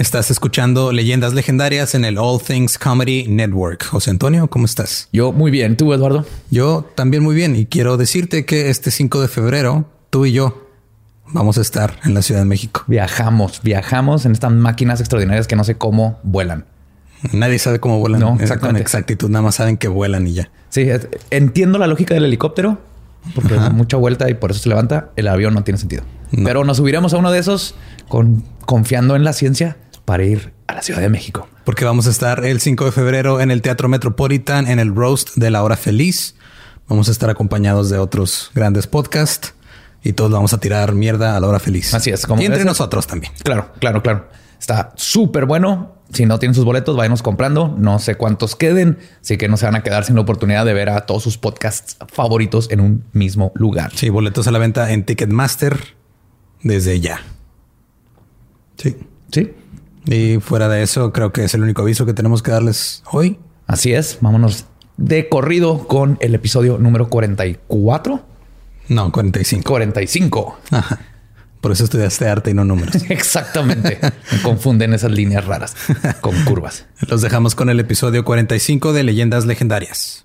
Estás escuchando Leyendas Legendarias en el All Things Comedy Network. José Antonio, ¿cómo estás? Yo muy bien. ¿Tú, Eduardo? Yo también muy bien. Y quiero decirte que este 5 de febrero, tú y yo vamos a estar en la Ciudad de México. Viajamos, viajamos en estas máquinas extraordinarias que no sé cómo vuelan. Nadie sabe cómo vuelan. No, eh. Con exactitud, nada más saben que vuelan y ya. Sí, entiendo la lógica del helicóptero, porque Ajá. mucha vuelta y por eso se levanta. El avión no tiene sentido. No. Pero nos subiremos a uno de esos con, confiando en la ciencia para ir a la Ciudad de México. Porque vamos a estar el 5 de febrero en el Teatro Metropolitan en el Roast de la Hora Feliz. Vamos a estar acompañados de otros grandes podcasts y todos vamos a tirar mierda a la hora feliz. Así es, como y entre nosotros también. Claro, claro, claro. Está súper bueno. Si no tienen sus boletos, váyanos comprando. No sé cuántos queden, así que no se van a quedar sin la oportunidad de ver a todos sus podcasts favoritos en un mismo lugar. Sí, boletos a la venta en Ticketmaster desde ya. Sí. Sí, Y fuera de eso, creo que es el único aviso que tenemos que darles hoy. así es. Vámonos de corrido con el episodio número 44. No, 45. 45. Ajá. Por eso estudiaste arte y no números. Exactamente. Me confunden esas líneas raras con curvas. Los dejamos con el episodio 45 de Leyendas Legendarias.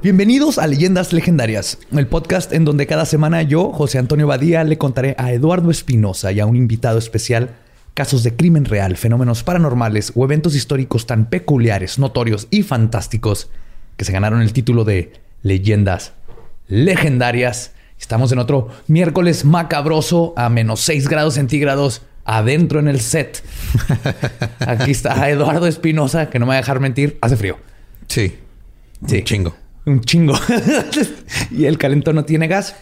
Bienvenidos a Leyendas Legendarias, el podcast en donde cada semana yo, José Antonio Badía, le contaré a Eduardo Espinosa y a un invitado especial casos de crimen real, fenómenos paranormales o eventos históricos tan peculiares, notorios y fantásticos que se ganaron el título de Leyendas Legendarias. Estamos en otro miércoles macabroso a menos 6 grados centígrados adentro en el set. Aquí está Eduardo Espinosa, que no me va a dejar mentir, hace frío. Sí. Sí. Un chingo. Un chingo. y el calentón no tiene gas.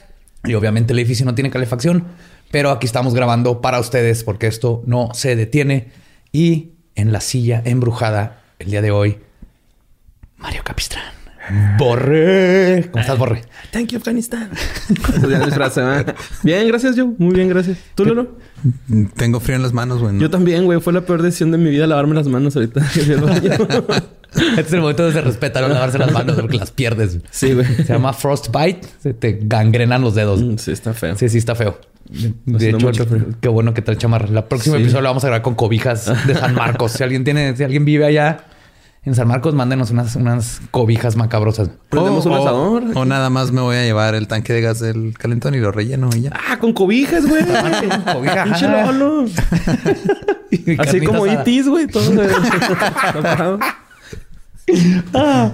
Y obviamente el edificio no tiene calefacción. Pero aquí estamos grabando para ustedes porque esto no se detiene. Y en la silla embrujada el día de hoy, Mario Capistrán. Borre. ¿Cómo estás, Borre? Thank you, Afganistán. ¿verdad? Bien, gracias, yo. Muy bien, gracias. ¿Tú, Lolo? Tengo frío en las manos, güey. Yo también, güey. Fue la peor decisión de mi vida lavarme las manos ahorita. Este es el momento de se respetar no lavarse las manos porque las pierdes. sí, güey. Se llama frostbite. Se te gangrenan los dedos. Mm, Sí, está feo. Sí, sí, está feo. De hecho, qué bueno que trae chamarra. La próxima Sí. episodio lo vamos a grabar con cobijas de San Marcos. si alguien tiene, si alguien vive allá en San Marcos, mándenos unas, unas cobijas macabrosas. Prendemos un o, asador. o nada más me voy a llevar el tanque de gas del calentón y lo relleno y ya. Ah, con cobijas, güey. Cobija, Pinche ajá. Lolo. Y Así como itis, güey. Todo de- tapado.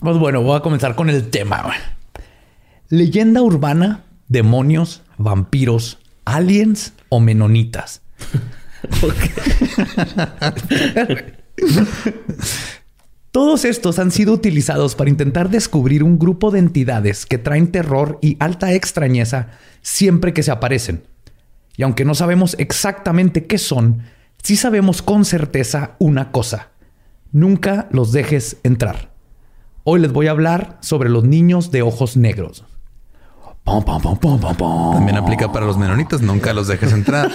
Pues bueno, voy a comenzar con el tema. güey. Leyenda urbana, demonios, vampiros, aliens o menonitas. Todos estos han sido utilizados para intentar descubrir un grupo de entidades que traen terror y alta extrañeza siempre que se aparecen. Y aunque no sabemos exactamente qué son, sí sabemos con certeza una cosa. Nunca los dejes entrar. Hoy les voy a hablar sobre los niños de ojos negros. Pom, pom, pom, pom, pom, pom. También aplica para los menonitas. Nunca los dejes entrar.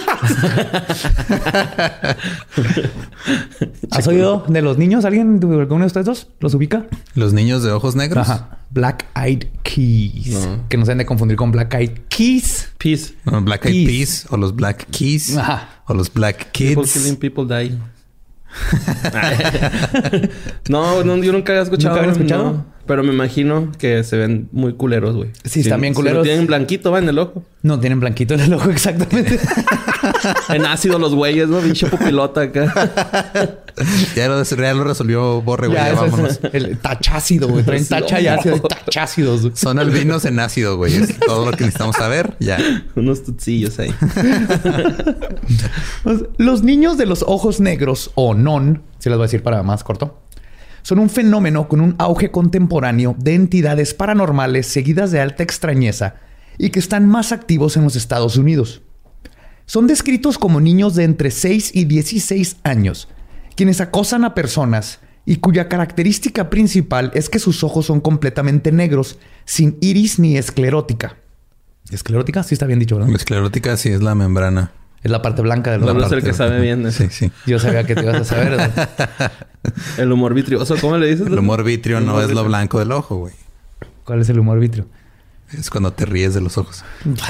¿Has oído de los niños? ¿Alguien de alguno de ustedes dos los ubica? Los niños de ojos negros. Ajá. Black Eyed Keys. No. Que no se han de confundir con Black Eyed Keys. Peace. No, Black Eyed Peas. Peas o los Black Keys Ajá. o los Black People Kids. killing, people die. no, no, yo nunca había escuchado. ¿Nunca escuchado? no. Pero me imagino que se ven muy culeros, güey. Sí, están bien culeros. Si tienen blanquito, va en el ojo. No tienen blanquito en el ojo exactamente. En ácido los güeyes, ¿no? Pinche pupilota acá. Ya lo, ya lo resolvió Borre, güey. ya, ya eso vámonos. es el tachácido, güey. Traen tacha y ácido. Tachácidos. güey. Son albinos en ácido, güey. Es todo lo que necesitamos saber. Ya. Unos tutsillos ahí. Los niños de los ojos negros, o non, si les voy a decir para más corto, son un fenómeno con un auge contemporáneo de entidades paranormales seguidas de alta extrañeza y que están más activos en los Estados Unidos. Son descritos como niños de entre 6 y 16 años, quienes acosan a personas y cuya característica principal es que sus ojos son completamente negros, sin iris ni esclerótica. ¿Esclerótica? Sí está bien dicho, ¿verdad? Esclerótica sí es la membrana. Es la parte blanca del No, ojo. no es el que sabe bien. Sí, sí. Yo sabía que te ibas a saber. El humor vitrioso, ¿cómo le dices? El humor vitrio no Humor es lo blanco del ojo, güey. ¿Cuál es el humor vitrio? Es cuando te ríes de los ojos.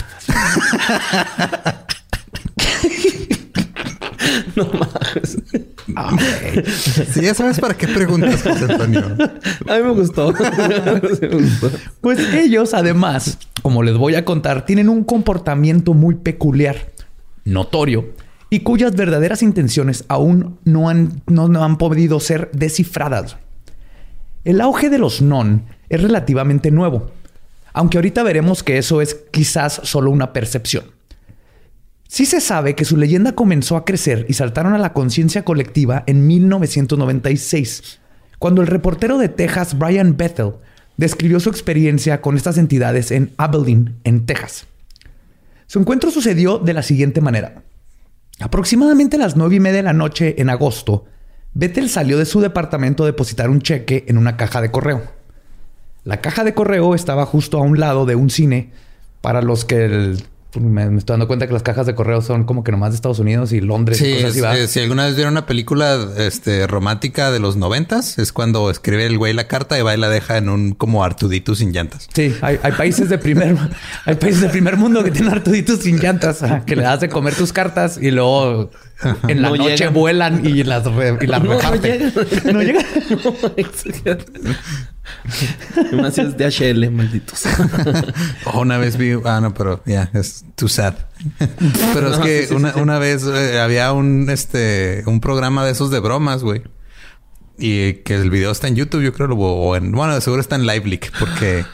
Sí, ya sabes para qué preguntas, José Antonio. A mí me gustó. Pues ellos, además, como les voy a contar, tienen un comportamiento muy peculiar, notorio, y cuyas verdaderas intenciones aún no han, no, han podido ser descifradas. El auge de los non es relativamente nuevo, aunque ahorita veremos que eso es quizás solo una percepción. Sí se sabe que su leyenda comenzó a crecer y saltaron a la conciencia colectiva en 1996, cuando el reportero de Texas Brian Bethel describió su experiencia con estas entidades en Abilene, en Texas. Su encuentro sucedió de la siguiente manera. Aproximadamente a las nueve y media de la noche en agosto, Bethel salió de su departamento a depositar un cheque en una caja de correo. La caja de correo estaba justo a un lado de un cine para los que el- me, me estoy dando cuenta que las cajas de correo son como que nomás de Estados Unidos y Londres y Sí, cosas es- así. ¿va? eh, si alguna vez vieron una película este, romántica de los noventas, es cuando escribe el güey la carta y va y la deja en un como Artudito sin llantas. Sí, hay, hay países de primer hay países de primer mundo que tienen artuditos sin llantas que le das de comer tus cartas y luego en la No noche llegan. vuelan y las re- y las No, no reparten. llegan. No llegan. Si es DHL, malditos. O una vez vi, ah, no, pero ya, es too sad. pero es No, que sí, sí, una, sí. una vez eh, había un, este, un programa de esos de bromas, güey. Y que el video está en YouTube, yo creo, o en, bueno, de seguro está en LiveLeak, porque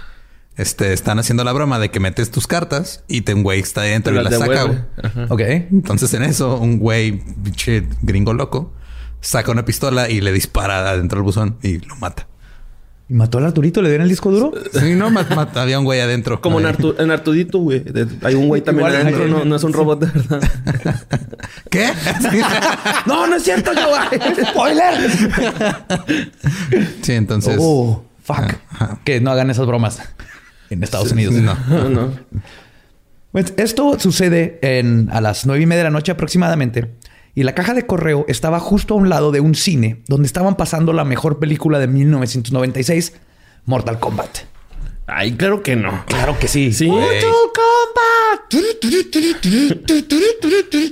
este, están haciendo la broma de que metes tus cartas y te un güey está dentro y las saca, güey. Ok. Entonces en eso, un güey, pinche gringo loco, saca una pistola y le dispara adentro del buzón y lo mata. ¿Y mató al Arturito? ¿Le dieron el disco duro? Sí, no, ma- ma- había un güey adentro. Como en, Ahí. Artu- en Artudito, güey. Hay un güey también Igual, adentro. No, no es un robot de verdad. ¿Qué? no, no es cierto, yo. ¡Spoiler! sí, entonces. oh, fuck. Ajá. Que no hagan esas bromas en Estados Unidos. No. No, no. Pues esto sucede en, a las nueve y media de la noche aproximadamente. Y la caja de correo estaba justo a un lado de un cine donde estaban pasando la mejor película de 1996, Mortal Kombat. Ay, claro que no. Claro que sí. Sí. Mortal Kombat.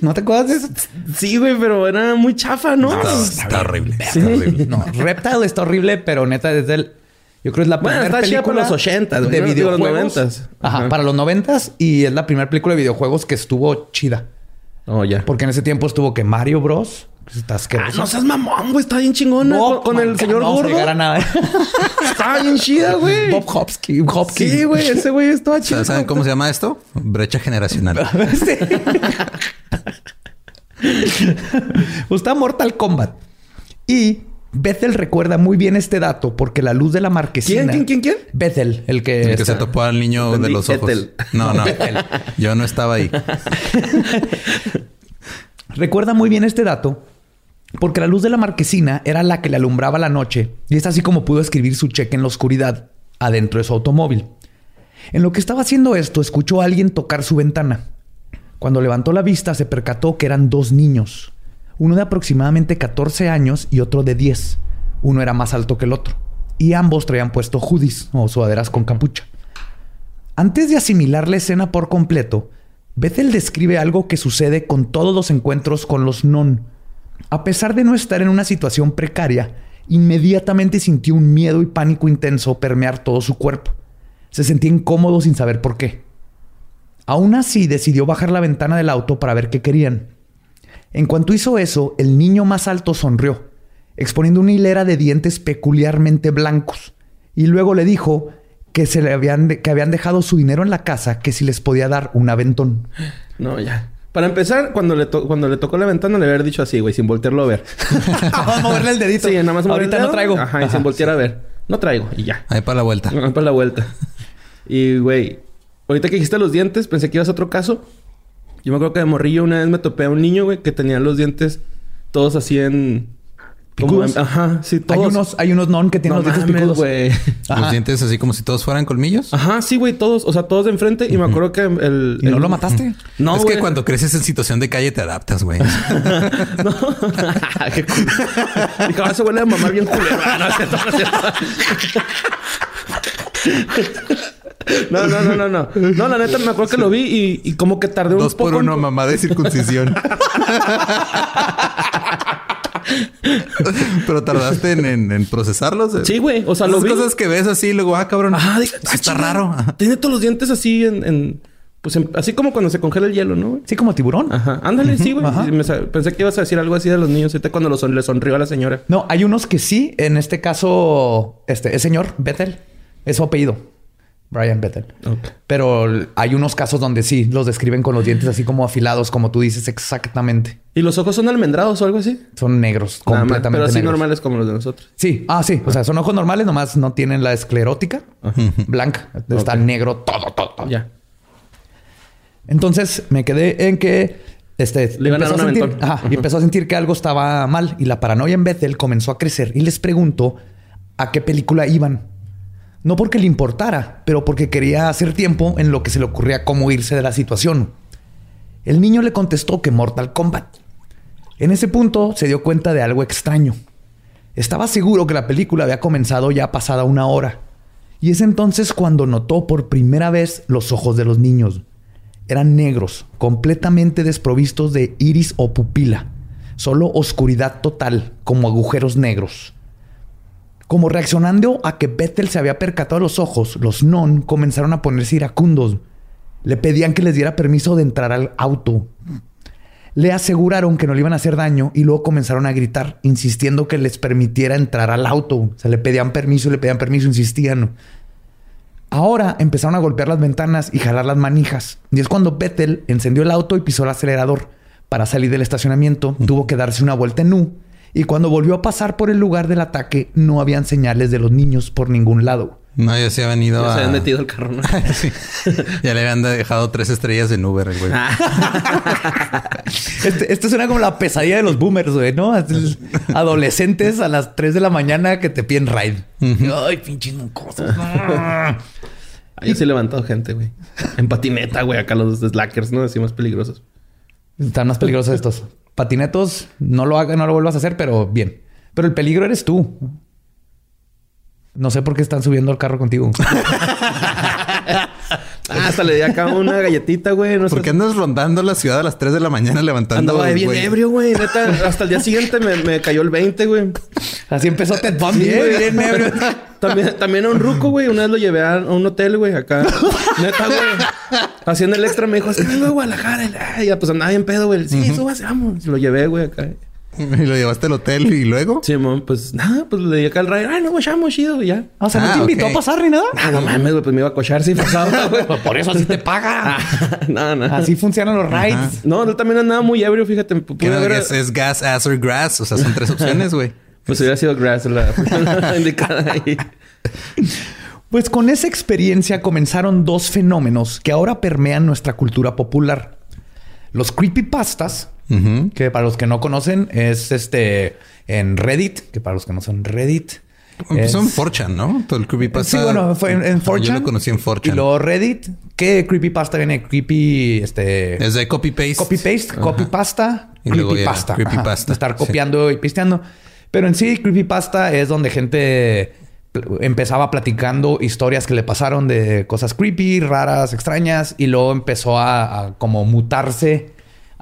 ¿No te acuerdas de eso? Sí, güey, pero era muy chafa, ¿no? Está, está horrible. Está Sí. horrible. No, Reptile está horrible, pero neta desde el... Yo creo que es la Bueno, primera está película para los 80, güey, de ¿no? Digo, los videojuegos. 90s. Ajá, Ajá. para los noventas y es la primera película de videojuegos que estuvo chida. Oh, ya. Porque en ese tiempo estuvo que Mario Bros. Está Ah, asqueroso. no seas mamón, güey. Está bien chingona. No, con, con el señor no gordo. a nada. Estaba bien chida, güey. Bob Hopkins. Hopkins. Sí, güey. Ese güey estaba chido. ¿Saben cómo se llama esto? Brecha generacional. Sí. Está Mortal Kombat. Y Bethel recuerda muy bien este dato porque la luz de la marquesina. ¿Quién, quién, quién, quién? Bethel, el que. El que se topó al niño de los ojos. Ethel. No, no. Yo no estaba ahí. Recuerda muy bien este dato porque la luz de la marquesina era la que le alumbraba la noche y es así como pudo escribir su cheque en la oscuridad adentro de su automóvil. En lo que estaba haciendo esto, escuchó a alguien tocar su ventana. Cuando levantó la vista, se percató que eran dos niños, uno de aproximadamente 14 años y otro de 10. Uno era más alto que el otro, y ambos traían puesto hoodies o sudaderas con capucha. Antes de asimilar la escena por completo, Bethel describe algo que sucede con todos los encuentros con los non. A pesar de no estar en una situación precaria, inmediatamente sintió un miedo y pánico intenso permear todo su cuerpo. Se sentía incómodo sin saber por qué. Aún así, decidió bajar la ventana del auto para ver qué querían. En cuanto hizo eso, el niño más alto sonrió, exponiendo una hilera de dientes peculiarmente blancos, y luego le dijo que, se le habían de- que habían dejado su dinero en la casa, que si les podía dar un aventón. No, ya. Para empezar, cuando le, to- cuando le tocó la ventana, le había dicho así, güey, sin voltearlo a ver. Vamos a moverle el dedito. Sí, nada más Ahorita el no dedo. traigo. Ajá, y sin voltear a ver. No traigo, y ya. Ahí para la vuelta. Vamos para la vuelta. Y, güey, ahorita que dijiste los dientes, pensé que ibas a otro caso. Yo me acuerdo que de morrillo una vez me topé a un niño, güey, que tenía los dientes todos así en... como ajá, sí, todos. Hay unos, hay unos non que tienen No los dientes mames, picudos. güey. Los dientes así como si todos fueran colmillos. Ajá, sí, güey, todos. O sea, todos de enfrente. Y me acuerdo que el... ¿Y no el- lo mataste? No, es güey. que cuando creces en situación de calle te adaptas, güey. No. Qué. Dijo, ahora se huele a mamar bien culero. No, es cierto, no, es cierto. no, no, no, no, no. No, la neta, me acuerdo que lo vi y, y como que tardé un Dos poco. por en- uno, mamá de circuncisión. Pero tardaste en, en- en procesarlos. Sí, güey. O sea, lo Las vi. cosas que ves así, y luego, ah, cabrón. Ah, está chinga. raro. Tiene todos los dientes así en... en- pues en- así como cuando se congela el hielo, ¿no, güey? Sí, como tiburón. Ajá. Ándale, sí, güey. Sí, Pensé que ibas a decir algo así de los niños. Ahorita cuando lo son- le sonrió a la señora. No, hay unos que sí. En este caso, este es señor Bethel. Es su apellido. Brian Bethel. Ok. Pero hay unos casos donde sí los describen con los dientes así como afilados, como tú dices exactamente. ¿Y los ojos son almendrados o algo así? Son negros, Nada más, completamente Pero así negros. normales como los de nosotros. Sí, ah, sí. O sea, son ojos normales, nomás no tienen la esclerótica blanca. Está negro todo, todo. todo. Ya. Entonces me quedé en que este, Le iban a sentir, ajá, y empezó a sentir que algo estaba mal y la paranoia en Bethel comenzó a crecer y les preguntó a qué película iban. No porque le importara, pero porque quería hacer tiempo en lo que se le ocurría cómo irse de la situación. El niño le contestó que Mortal Kombat. En ese punto se dio cuenta de algo extraño. Estaba seguro que la película había comenzado ya pasada una hora. Y es entonces cuando notó por primera vez los ojos de los niños. Eran negros, completamente desprovistos de iris o pupila. Solo oscuridad total, como agujeros negros. Como reaccionando a que Bethel se había percatado de los ojos, los non comenzaron a ponerse iracundos. Le pedían que les diera permiso de entrar al auto. Le aseguraron que no le iban a hacer daño y luego comenzaron a gritar, insistiendo que les permitiera entrar al auto. O sea, le pedían permiso, le pedían permiso, insistían. Ahora empezaron a golpear las ventanas y jalar las manijas. Y es cuando Bethel encendió el auto y pisó el acelerador. Para salir del estacionamiento, tuvo que darse una vuelta en U. Y cuando volvió a pasar por el lugar del ataque, no habían señales de los niños por ningún lado. No, ya se habían ido Ya a... se habían metido el carro, ¿no? Sí. Ya le habían dejado tres estrellas en Uber, el güey. Este, esto suena como la pesadilla de los boomers, güey, ¿no? Adolescentes a las 3 de la mañana que te piden ride. Ay, pinches cosas. Ahí sí he levantado gente, güey. En patineta, güey. Acá los slackers, ¿no? Así más peligrosos. Están más peligrosos estos. Patinetos, no lo hagas, no lo vuelvas a hacer, pero bien. Pero el peligro eres tú. No sé por qué están subiendo al carro contigo. Ah, hasta le di acá una galletita, güey. No sé. ¿Por qué andas rondando la ciudad a las 3 de la mañana levantando? Andaba bien güey? ebrio, güey. Neta, hasta el día siguiente me, me cayó el 20, güey. Así empezó Ted Bundy, Sí, güey. bien ebrio. También, también a un ruco, güey. Una vez lo llevé a, un hotel, güey, acá. Neta, güey. Haciendo el extra me dijo, es que vengo de Guadalajara. Y, ay, ya, pues andaba bien pedo, güey. Sí, súbase, vamos. Lo llevé, güey, acá. Y lo llevaste al hotel y luego. Sí, pues nada, pues le di acá al rayo. Ay, no, guachamos, chido, y ya. O sea, ¿no Ah, te invitó a pasar ni nada? Ah, no mames, güey, pues me iba a cochar si pasaba, güey. Por eso así te paga. no, no. Así funcionan los rides. No, él también andaba muy ebrio, fíjate. Pude haber- es, es gas, ass or grass. O sea, son tres opciones, güey. Pues hubiera sido Grass la, la indicada ahí. Pues con esa experiencia comenzaron dos fenómenos que ahora permean nuestra cultura popular. Los creepypastas, Que para los que no conocen es este en Reddit, que para los que no son Reddit. Empezó es- en 4chan, ¿no? Todo el creepypasta. Sí, bueno, fue en, en 4chan. Yo lo conocí en 4chan. Y luego Reddit. ¿Qué creepypasta viene? Creepy, este... Es de copy-paste. Copy-paste, copypasta, Y luego ya, creepypasta. Creepypasta. estar Sí. copiando y pisteando. Pero en sí, creepypasta es donde gente empezaba platicando historias que le pasaron de cosas creepy, raras, extrañas. Y luego empezó a, a como mutarse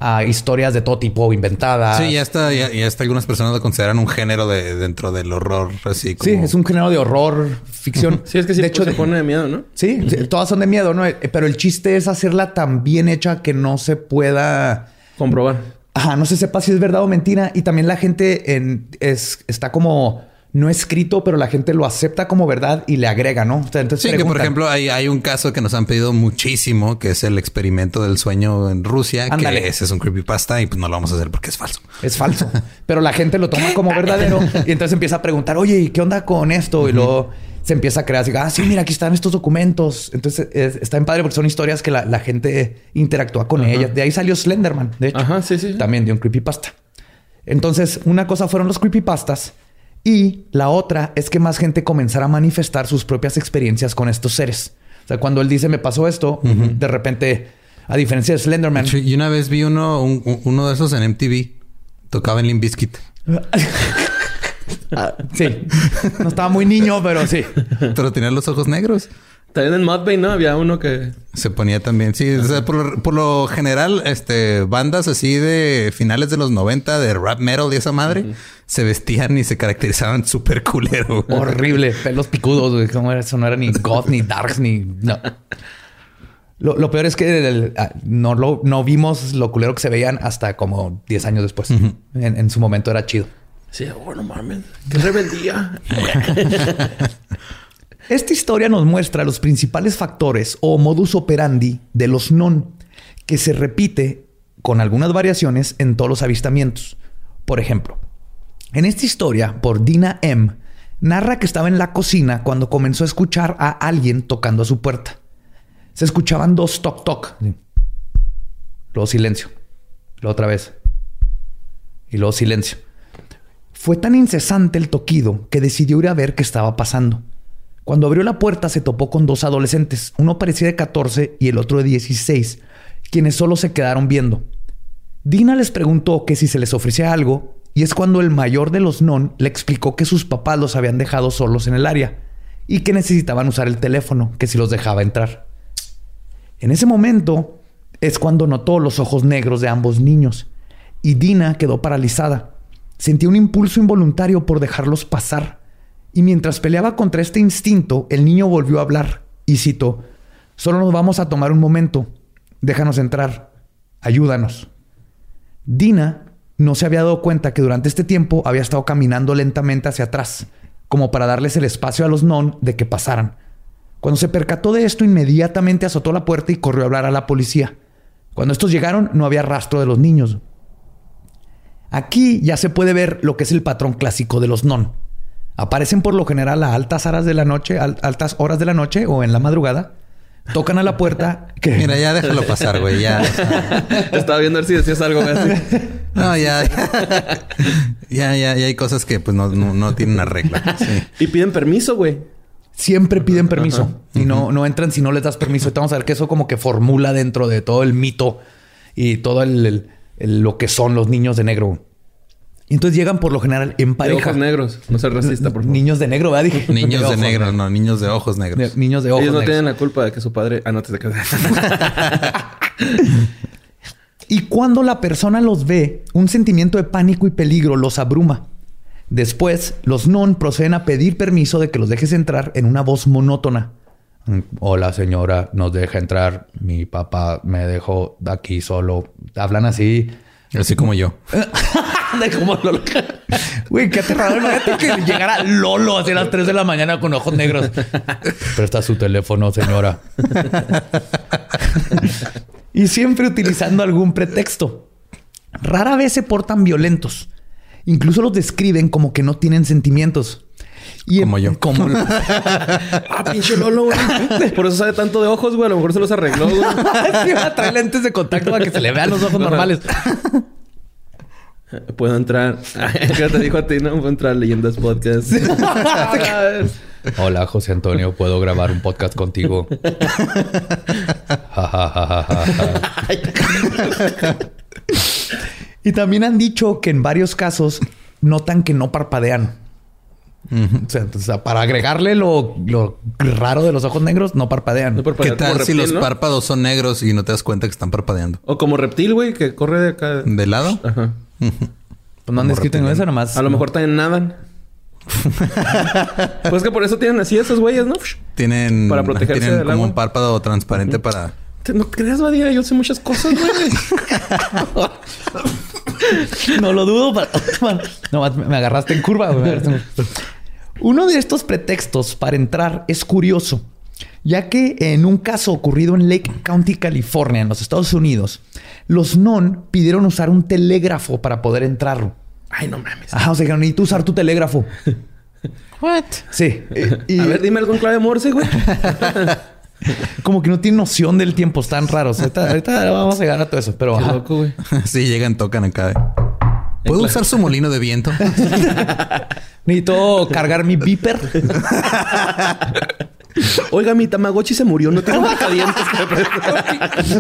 a historias de todo tipo inventadas. Sí, ya está, ya, ya está. Algunas personas lo consideran un género de dentro del horror, así como. Sí, es un género de horror, ficción. Sí, es que sí, de hecho, se pone de miedo, ¿no? Sí, todas son de miedo, ¿no? Pero el chiste es hacerla tan bien hecha que no se pueda. Comprobar. Ajá, no se sepa si es verdad o mentira. Y también la gente en- es, está como no escrito, pero la gente lo acepta como verdad y le agrega, ¿no? O sea, entonces Sí, que por ejemplo hay, hay un caso que nos han pedido muchísimo, que es el experimento del sueño en Rusia, Ándale. que ese es un creepypasta y pues no lo vamos a hacer porque es falso. Es falso. Pero la gente lo toma como verdadero y entonces empieza a preguntar, oye, ¿y qué onda con esto? Y luego se empieza a crear así, ah, sí, mira, aquí están estos documentos. Entonces es- está en padre porque son historias que la, la gente interactúa con ellas. De ahí salió Slenderman, de hecho. Ajá, sí, sí. También de un creepypasta. Entonces, una cosa fueron los creepypastas y la otra es que más gente comenzara a manifestar sus propias experiencias con estos seres. O sea, cuando él dice, me pasó esto, de repente, a diferencia de Slenderman, Y una vez vi uno, un- un- uno de esos en MTV, tocaba en Limp Bizkit. Ah, sí, no estaba muy niño, pero sí. pero tenía los ojos negros. También en Mudvayne, ¿no? Había uno que... Se ponía también, sí. O sea, por, lo, por lo general, este, bandas así de finales de los 90 de rap metal y esa madre, se vestían y se caracterizaban súper culero. güey. Horrible, pelos picudos, güey. ¿Cómo era? Eso no era ni goth, ni darks, ni. No. Lo, lo peor es que el- ah, no, lo, no vimos lo culero que se veían hasta como 10 años después. en, en su momento era chido. Sí, oh, no mames. Qué rebeldía. Esta historia nos muestra los principales factores o modus operandi de los non, que se repite con algunas variaciones en todos los avistamientos. Por ejemplo, en esta historia, por Dina M., narra que estaba en la cocina cuando comenzó a escuchar a alguien tocando a su puerta. Se escuchaban dos toc toc. Luego silencio. Luego otra vez. Y luego silencio. Fue tan incesante el toquido que decidió ir a ver qué estaba pasando. Cuando abrió la puerta se topó con dos adolescentes, uno parecía de 14 y el otro de 16, quienes solo se quedaron viendo. Dina les preguntó que si se les ofrecía algo y es cuando el mayor de los non le explicó que sus papás los habían dejado solos en el área y que necesitaban usar el teléfono, que si los dejaba entrar. En ese momento es cuando notó los ojos negros de ambos niños y Dina quedó paralizada. Sentía un impulso involuntario por dejarlos pasar. Y mientras peleaba contra este instinto, el niño volvió a hablar y citó, solo nos vamos a tomar un momento, déjanos entrar, ayúdanos. Dina no se había dado cuenta que durante este tiempo había estado caminando lentamente hacia atrás, como para darles el espacio a los non de que pasaran. Cuando se percató de esto, inmediatamente azotó la puerta y corrió a hablar a la policía. Cuando estos llegaron, no había rastro de los niños. Aquí ya se puede ver lo que es el patrón clásico de los non. Aparecen por lo general a altas horas de la noche, al- altas horas de la noche o en la madrugada. Tocan a la puerta. Que... Mira, ya déjalo pasar, güey. Ya. Estaba viendo a ver si decías algo así. No, ya. Ya, ya, ya hay cosas que pues no, no, no tienen una regla. Sí. Y piden permiso, güey. Siempre piden permiso y no, no entran si no les das permiso. Ahorita Vamos a ver que eso como que formula dentro de todo el mito y todo el, el- el- lo que son los niños de negro. Y entonces llegan por lo general en De pareja. ojos negros. No seas racista, por favor. Niños de negro, ¿verdad? Dije. Niños de ojos negro, no, niños de ojos De- negros. niños de ojos Ellos no negros. tienen la culpa de que su padre... Ah, no te quedas. Y cuando la persona los ve, un sentimiento de pánico y peligro los abruma. Después, los non proceden a pedir permiso de que los dejes entrar en una voz monótona. Hola señora, nos deja entrar. Mi papá me dejó aquí solo. Hablan así. Así como yo. De como Lolo. Güey, qué aterrador. Imagínate que llegara Lolo hacia las 3 de la mañana con ojos negros. Presta su teléfono, señora. y siempre utilizando algún pretexto. Rara vez se portan violentos. Incluso los describen como que no tienen sentimientos. Y Como yo. Como ah, pinche Lolo, güey. Por eso sabe tanto de ojos, güey. A lo mejor se los arregló, güey. Sí, va a traer lentes de contacto para que se le vean los ojos normales. Puedo entrar. ¿Qué te dijo a ti? No puedo entrar a Leyendas Podcast. Hola, José Antonio, ¿puedo grabar un podcast contigo? Y también han dicho que en varios casos notan que no parpadean. O sea, para agregarle lo, lo raro de los ojos negros, no parpadean. No ¿Qué tal si los ¿no? párpados son negros y no te das cuenta que están parpadeando? O como reptil, güey, que corre de acá. ¿De lado? Ajá. Pues no han Como escrito en reptiliano. eso nomás. A lo mejor también nadan. pues que por eso tienen así esos güeyes, ¿no? Tienen, Para protegerse tienen del como agua. un párpado transparente para... Te- No creas, Badía, yo sé muchas cosas, güey. No lo dudo. para- No, me agarraste en curva. güey. Me agarraste en- Uno de estos pretextos para entrar es curioso, ya que en un caso ocurrido en Lake County, California, en los Estados Unidos, los non pidieron usar un telégrafo para poder entrar. Ay, no mames. Ajá, o sea, que necesito usar tu telégrafo. What? Sí. Y, A ver, dime algún clave Morse, güey. como que no tiene noción del tiempo, están raros. Ahorita, ahorita vamos a llegar a todo eso, pero Qué ajá. loco, güey. sí, llegan, tocan acá. ¿Puedo usar su molino de viento? necesito cargar mi beeper. Oiga, mi Tamagotchi se murió. No tengo picadientes.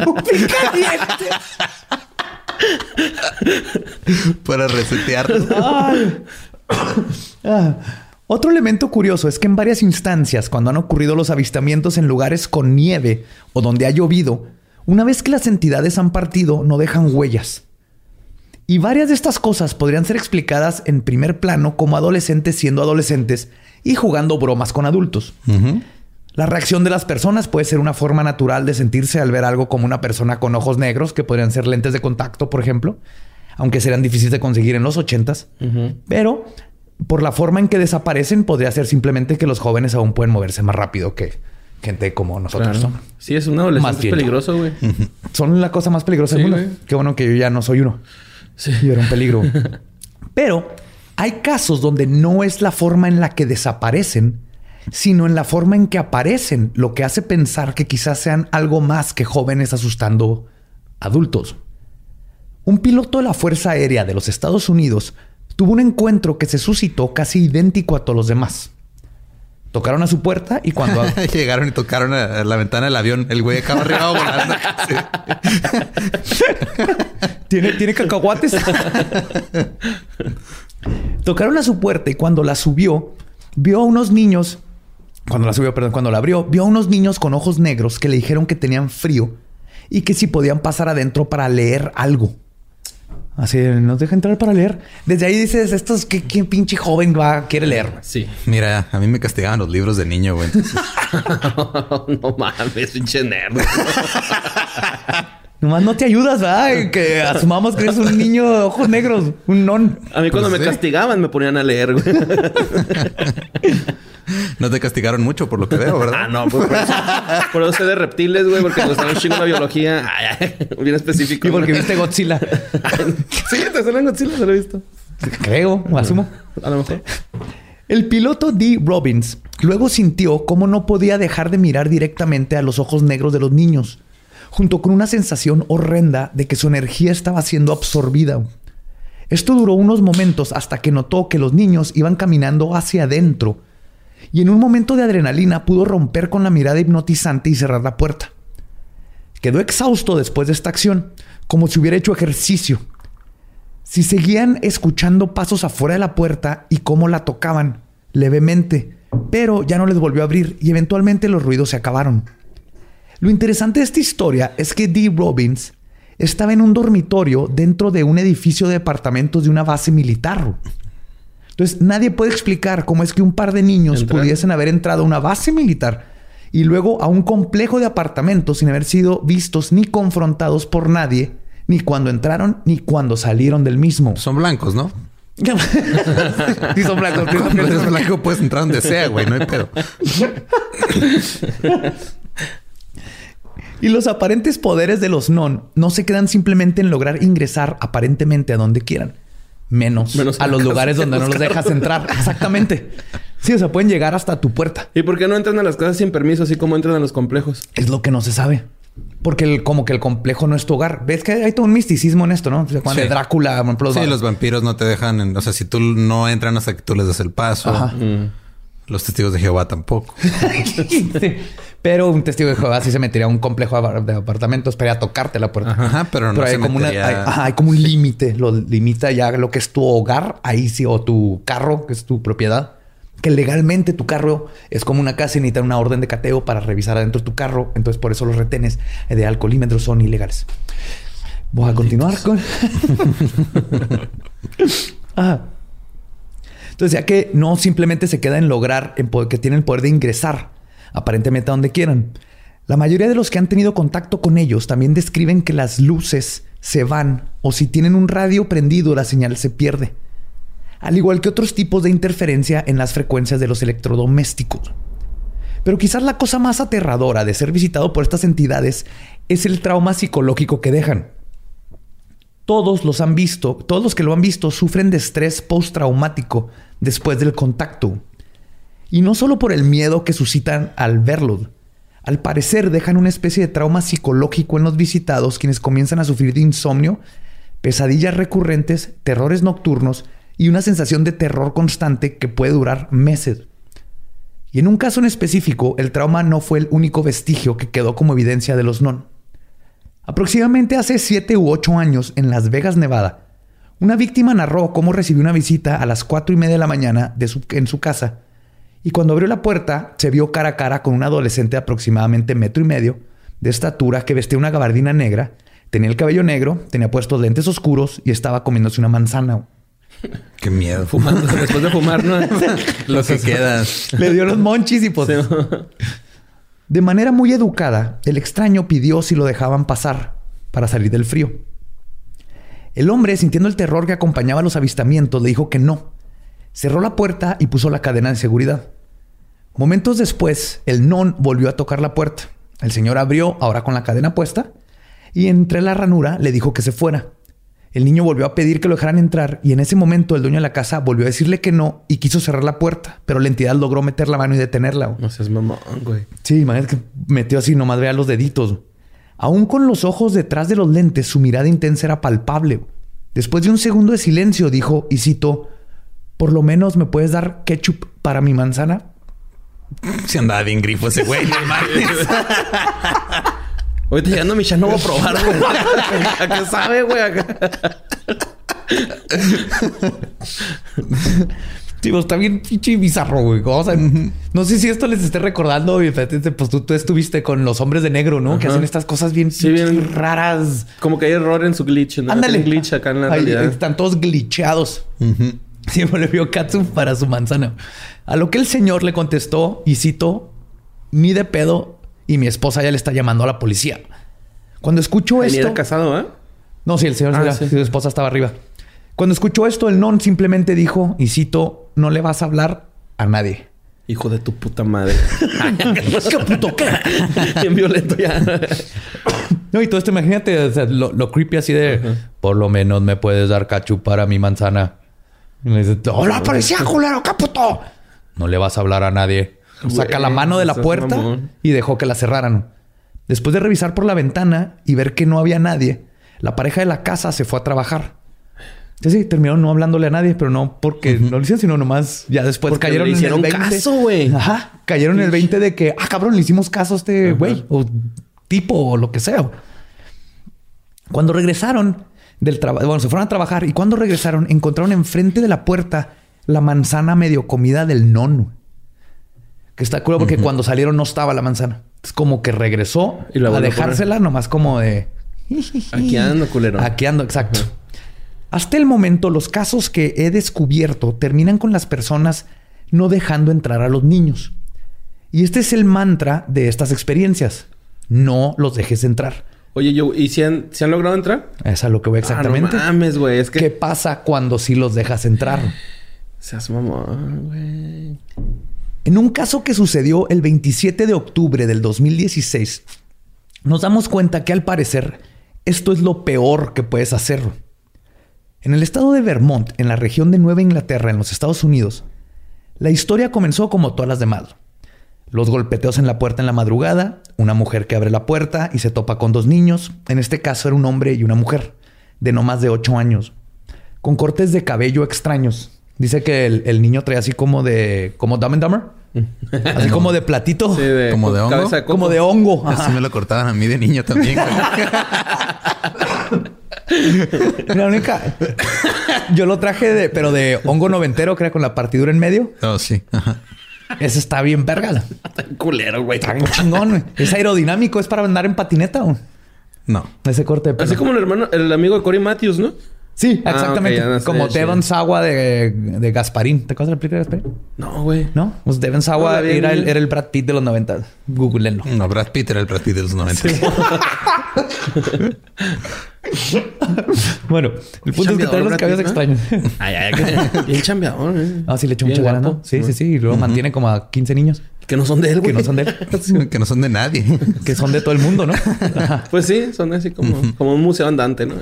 Un picadiente. para resetearlo. Ay. Ah. Otro elemento curioso es que en varias instancias, cuando han ocurrido los avistamientos en lugares con nieve o donde ha llovido, una vez que las entidades han partido, no dejan huellas. Y varias de estas cosas podrían ser explicadas en primer plano como adolescentes siendo adolescentes y jugando bromas con adultos. La reacción de las personas puede ser una forma natural de sentirse al ver algo como una persona con ojos negros, que podrían ser lentes de contacto, por ejemplo, aunque serán difíciles de conseguir en los ochentas. Pero por la forma en que desaparecen, podría ser simplemente que los jóvenes aún pueden moverse más rápido que gente como nosotros. Claro. ¿no? Sí, es un Más adolescente bien. peligroso, güey. Son la cosa más peligrosa Sí, del mundo. güey. Qué bueno que yo ya no soy uno. Sí. Yo era un peligro. Pero hay casos donde no es la forma en la que desaparecen, sino en la forma en que aparecen, lo que hace pensar que quizás sean algo más que jóvenes asustando adultos. Un piloto de la Fuerza Aérea de los Estados Unidos tuvo un encuentro que se suscitó casi idéntico a todos los demás. Tocaron a su puerta y cuando Llegaron y tocaron a la ventana del avión. El güey acá arriba volando. ¿Tiene, ¿Tiene cacahuates? Tocaron a su puerta y cuando la subió, vio a unos niños. Cuando la subió, perdón, cuando la abrió, vio a unos niños con ojos negros que le dijeron que tenían frío y que si podían pasar adentro para leer algo. Así, nos deja entrar para leer. Desde ahí dices, estos, ¿qué, qué pinche joven va, quiere leer? Sí. Mira, a mí me castigaban los libros de niño, güey. Entonces, no mames, pinche nerd. Nomás no te ayudas, ¿verdad? Que asumamos que eres un niño de ojos negros, un non. A mí cuando Pues me sí. castigaban me ponían a leer, güey. no te castigaron mucho por lo que veo, ¿verdad? Ah, no, pues por eso, por eso sé de reptiles, güey, porque me gustaba un chingo la biología. Ay, ay, bien específico. Y porque güey. viste Godzilla. sí, te salen Godzilla, se lo he visto. Creo, asumo. A lo mejor. El piloto D. Robbins luego sintió cómo no podía dejar de mirar directamente a los ojos negros de los niños, junto con una sensación horrenda de que su energía estaba siendo absorbida. Esto duró unos momentos hasta que notó que los niños iban caminando hacia adentro y en un momento de adrenalina pudo romper con la mirada hipnotizante y cerrar la puerta. Quedó exhausto después de esta acción, como si hubiera hecho ejercicio. Si seguían escuchando pasos afuera de la puerta y cómo la tocaban levemente, pero ya no les volvió a abrir y eventualmente los ruidos se acabaron. Lo interesante de esta historia es que Dee Robbins estaba en un dormitorio dentro de un edificio de departamentos de una base militar. Entonces nadie puede explicar cómo es que un par de niños Entrar. pudiesen haber entrado a una base militar y luego a un complejo de apartamentos sin haber sido vistos ni confrontados por nadie, ni cuando entraron ni cuando salieron del mismo. Son blancos, ¿no? Sí, son blancos. Cuando eres blanco puedes entrar donde sea, güey. No hay pedo. Y los aparentes poderes de los non no se quedan simplemente en lograr ingresar aparentemente a donde quieran, menos, Menos a los lugares de donde no los los dejas entrar. Exactamente. Sí, o sea, pueden llegar hasta tu puerta. ¿Y por qué no entran a las casas sin permiso, así como entran a los complejos? Es lo que no se sabe. Porque el- como que el complejo no es tu hogar. Ves que hay todo un misticismo en esto, ¿no? O sea, cuando Sí. de Drácula, por ejemplo, Sí, va- los vampiros no te dejan... en- o sea, si tú no entran hasta que tú les das el paso. Ajá. Los testigos de Jehová tampoco. Sí. Pero un testigo de Jehová sí se metería a un complejo de apartamentos para ir a tocarte la puerta. Ajá, pero no hay se como, una- hay, ajá, hay como un límite. Lo limita ya lo que es tu hogar, ahí sí, o tu carro, que es tu propiedad. que legalmente tu carro es como una casa y necesitan una orden de cateo para revisar adentro de tu carro. Entonces, por eso los retenes de alcoholímetros son ilegales. Voy a continuar con. ah. Entonces, ya que no simplemente se queda en lograr, en po- que tienen el poder de ingresar aparentemente a donde quieran. La mayoría de los que han tenido contacto con ellos también describen que las luces se van o si tienen un radio prendido la señal se pierde. Al igual que otros tipos de interferencia en las frecuencias de los electrodomésticos. Pero quizás la cosa más aterradora de ser visitado por estas entidades es el trauma psicológico que dejan. Todos los han visto, todos los que lo han visto sufren de estrés postraumático después del contacto. Y no solo por el miedo que suscitan al verlo. Al parecer dejan una especie de trauma psicológico en los visitados quienes comienzan a sufrir de insomnio, pesadillas recurrentes, terrores nocturnos y una sensación de terror constante que puede durar meses. Y en un caso en específico, el trauma no fue el único vestigio que quedó como evidencia de los non. Aproximadamente hace 7 u 8 años, en Las Vegas, Nevada, una víctima narró cómo recibió una visita a las 4 y media de la mañana de su- en su casa y cuando abrió la puerta se vio cara a cara con un adolescente de aproximadamente metro y medio, de estatura, que vestía una gabardina negra, tenía el cabello negro, tenía puestos lentes oscuros y estaba comiéndose una manzana. Qué miedo. Fumando después de fumar, ¿no? Lo que queda. Le dio los monchis y pues... De manera muy educada, el extraño pidió si lo dejaban pasar para salir del frío. El hombre, sintiendo el terror que acompañaba los avistamientos, le dijo que no. Cerró la puerta y puso la cadena de seguridad. Momentos después, el non volvió a tocar la puerta. El señor abrió, ahora con la cadena puesta, y entre la ranura le dijo que se fuera. El niño volvió a pedir que lo dejaran entrar y en ese momento el dueño de la casa volvió a decirle que no y quiso cerrar la puerta, pero la entidad logró meter la mano y detenerla. güey. No seas mamón, güey. Sí, imagínate que metió así, nomás vea los deditos. Aún con los ojos detrás de los lentes, su mirada intensa era palpable. Después de un segundo de silencio, dijo, y cito, por lo menos me puedes dar ketchup para mi manzana. Se andaba bien grifo ese güey. no mames. Ahorita llegando a mi chat no voy a probar, güey. ¿A qué sabe, güey? Tío, está bien pinche bizarro, güey. O sea, no sé si esto les esté recordando. Pues tú, tú estuviste con los hombres de negro, ¿no? Que hacen estas cosas bien, Sí, raras. Como que hay error en su glitch, ¿no? Ándale. Glitch acá en la Ahí realidad. Están todos glitcheados. Siempre le vio Katsu para su manzana. A lo que el señor le contestó, y cito, ni de pedo, y mi esposa ya le está llamando a la policía. Cuando escuchó Ni esto... era casado, ¿eh? No, sí, el señor Ah, era- sí. su esposa estaba arriba. Cuando escuchó esto, el non simplemente dijo, y cito, no le vas a hablar a nadie. Hijo de tu puta madre. ¿Qué puto qué? Bien violento ya. No, y todo esto, imagínate, o sea, lo, lo creepy así de, por lo menos me puedes dar cachu para mi manzana. Y le dice, hola, policía, culero, qué puto. No le vas a hablar a nadie. Saca la mano de la puerta mamón. y dejó que la cerraran. Después de revisar por la ventana y ver que no había nadie, la pareja de la casa se fue a trabajar. Sí, sí, terminaron no hablándole a nadie, pero no porque no lo hicieron, sino nomás ya después Porque cayeron le hicieron en el 20. caso, güey. Ajá, cayeron en el 20 de que, ah, cabrón, le hicimos caso a este güey o tipo o lo que sea. Cuando regresaron del trabajo, bueno, se fueron a trabajar y cuando regresaron encontraron enfrente de la puerta la manzana medio comida del non. Que está cool porque cuando salieron no estaba la manzana. Es como que regresó Y la a dejársela nomás como de... Aquí ando, culero. Aquí ando, exacto. Hasta el momento, los casos que he descubierto terminan con las personas no dejando entrar a los niños. Y este es el mantra de estas experiencias. No los dejes entrar. Oye, yo, ¿y si han, si han logrado entrar? Es a lo que voy exactamente. Ah, no mames, güey. Es que... ¿Qué pasa cuando sí los dejas entrar? Seas mamón, güey. En un caso que sucedió el 27 de octubre del 2016, nos damos cuenta que al parecer esto es lo peor que puedes hacer. En el estado de Vermont, en la región de Nueva Inglaterra, en los Estados Unidos, la historia comenzó como todas las demás. Los golpeteos en la puerta en la madrugada, una mujer que abre la puerta y se topa con dos niños, en este caso era un hombre y una mujer, de no más de 8 años, con cortes de cabello extraños. Dice que el, niño trae así como de... como Dumb and Dumber. Así como de platito. Sí, de, ¿Como de hongo? de como de hongo. Así me lo cortaban a mí de niño también. La única. Yo lo traje de, pero de hongo noventero, que era con la partidura en medio. Oh, sí. Ajá. Ese está bien verga. Tan culero, güey. Está chingón, güey. Es aerodinámico, es para andar en patineta, güey. No. Ese corte de pelo. Así como el hermano, el amigo de Cory Matthews, ¿no? Sí, Ah, exactamente. no sé, como. Devon Sawa de, de Gasparín. ¿Te acuerdas de la película de Gasparín? No, güey. No, pues Devon Sawa era, el, era el Brad Pitt de los 90. Googleenlo. No, Brad Pitt era el Brad Pitt de los 90. Bueno, el punto es que trae los cabellos extraños. Ay, ay, que- bien chambeador, ¿eh? Ah, sí, le echó mucha gana. Sí, sí, sí. Y luego mantiene como a 15 niños Que no son de él, güey. que no son de él, que no son de nadie. que son de todo el mundo, ¿no? Pues sí, son así como, como un museo andante, ¿no?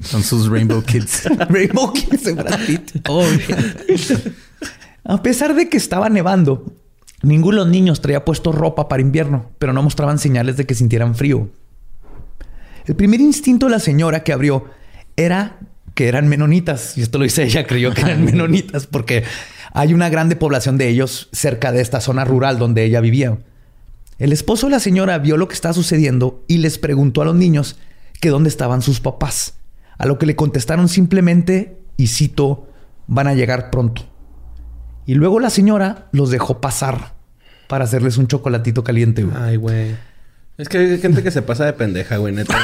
Son sus Rainbow Kids. Rainbow Kids de Brad Pitt. Oh, shit. A pesar de que estaba nevando, ninguno de los niños traía puesto ropa para invierno, pero no mostraban señales de que sintieran frío. El primer instinto de la señora que abrió era que eran menonitas. Y esto lo dice ella, creyó que eran menonitas porque hay una grande población de ellos cerca de esta zona rural donde ella vivía. El esposo de la señora vio lo que estaba sucediendo y les preguntó a los niños que dónde estaban sus papás. A lo que le contestaron simplemente, y cito, van a llegar pronto. Y luego la señora los dejó pasar para hacerles un chocolatito caliente. güey. Ay, güey. Es que hay gente que se pasa de pendeja, güey, neta.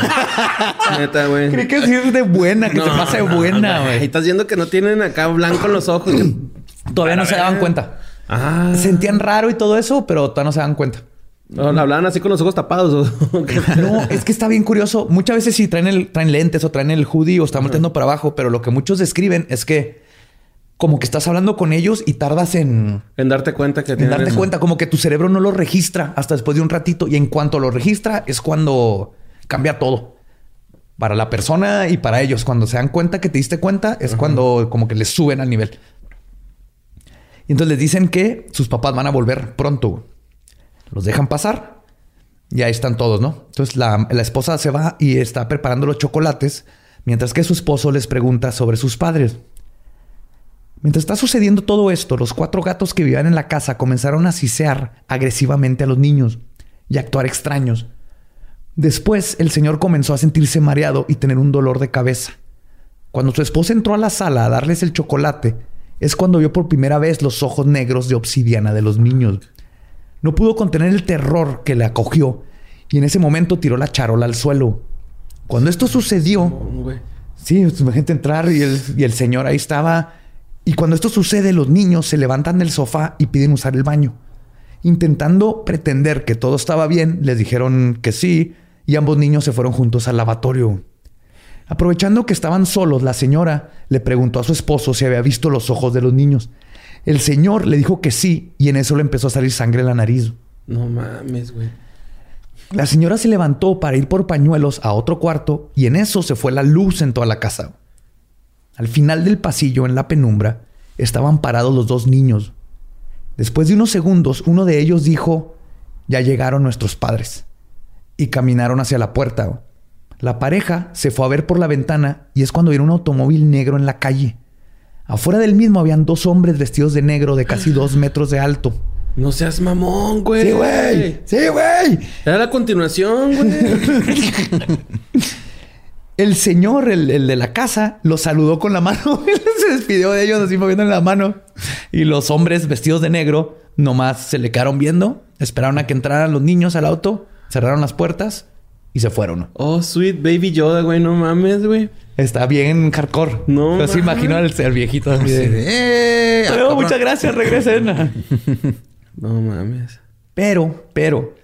neta, güey. Creí que sí es de buena, que se pasa de buena, Y güey. estás viendo que no tienen acá blanco en los ojos. Todavía no se daban cuenta. Ah. Sentían raro y todo eso, pero todavía no se daban cuenta. No, hablaban así con los ojos tapados. No, es que está bien curioso. Muchas veces sí traen, el, traen lentes o traen el hoodie o están volteando para abajo, pero lo que muchos describen es que como que estás hablando con ellos y tardas en, en darte cuenta que en darte eso. cuenta, como que tu cerebro no lo registra hasta después de un ratito y en cuanto lo registra es cuando cambia todo. Para la persona y para ellos, cuando se dan cuenta que te diste cuenta, es cuando como que les suben al nivel. Y entonces les dicen que sus papás van a volver pronto. Los dejan pasar y ahí están todos, ¿no? Entonces la, la esposa se va y está preparando los chocolates, mientras que su esposo les pregunta sobre sus padres. Mientras está sucediendo todo esto, los cuatro gatos que vivían en la casa comenzaron a sisear agresivamente a los niños y a actuar extraños. Después, el señor comenzó a sentirse mareado y tener un dolor de cabeza. Cuando su esposa entró a la sala a darles el chocolate, es cuando vio por primera vez los ojos negros de obsidiana de los niños. No pudo contener el terror que le acogió y en ese momento tiró la charola al suelo. Cuando esto sucedió. Sí, pues, imagínate entrar y el, y el señor ahí estaba. Y cuando esto sucede, los niños se levantan del sofá y piden usar el baño. Intentando pretender que todo estaba bien, les dijeron que sí y ambos niños se fueron juntos al lavatorio. Aprovechando que estaban solos, la señora le preguntó a su esposo si había visto los ojos de los niños. El señor le dijo que sí y en eso le empezó a salir sangre en la nariz. No mames, güey. La señora se levantó para ir por pañuelos a otro cuarto y en eso se fue la luz en toda la casa. Al final del pasillo, en la penumbra, estaban parados los dos niños. Después de unos segundos, uno de ellos dijo, ya llegaron nuestros padres. Y caminaron hacia la puerta. La pareja se fue a ver por la ventana y es cuando vieron un automóvil negro en la calle. Afuera del mismo habían dos hombres vestidos de negro de casi dos metros de alto. No seas mamón, güey. Sí, güey. Sí, güey. Era la continuación, güey. El señor, el, el de la casa, los saludó con la mano. se despidió de ellos así moviendo la mano. Y los hombres vestidos de negro nomás se le quedaron viendo. Esperaron a que entraran los niños al auto. Cerraron las puertas y se fueron. oh, sweet baby Yoda, güey. No mames, güey. Está bien hardcore. No Pero sí mames. imagino al, al viejito así de... ¡Eh! "Oh, muchas gracias, regresen. No mames. Pero, pero,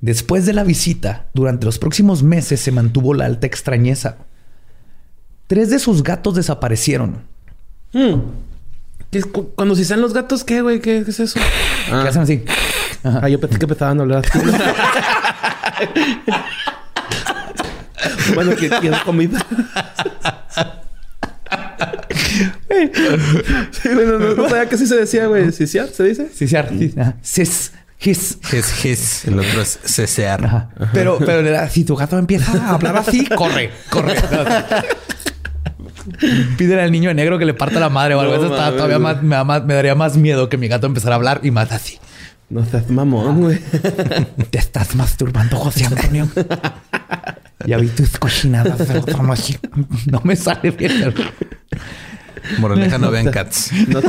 después de la visita, durante los próximos meses se mantuvo la alta extrañeza. Tres de sus gatos desaparecieron. Hmm. ¿Qué es cu- cuando si sean los gatos, ¿qué, güey? ¿Qué, qué es eso? Ah, ¿Qué hacen así? Ajá. Ah, yo pensé que empezaban a hablar. bueno, que quiero comida. sí, bueno, no, no sabía que sí se decía, güey. ¿Ciciar se dice? Sí, sí. Sis, his. Es his, el otro es cesear. Ajá. Pero, pero le da- si tu gato empieza a hablar así, corre, corre. Pídele al niño de negro que le parta la madre o algo. No Eso está todavía güey. más me, da más- me daría más miedo que mi gato empezara a hablar y más así. No seas mamón, güey. Te estás masturbando, José Antonio. Ya vi tus cochinadas, pero no, no me sale bien. Moraleja, no vean cats. No.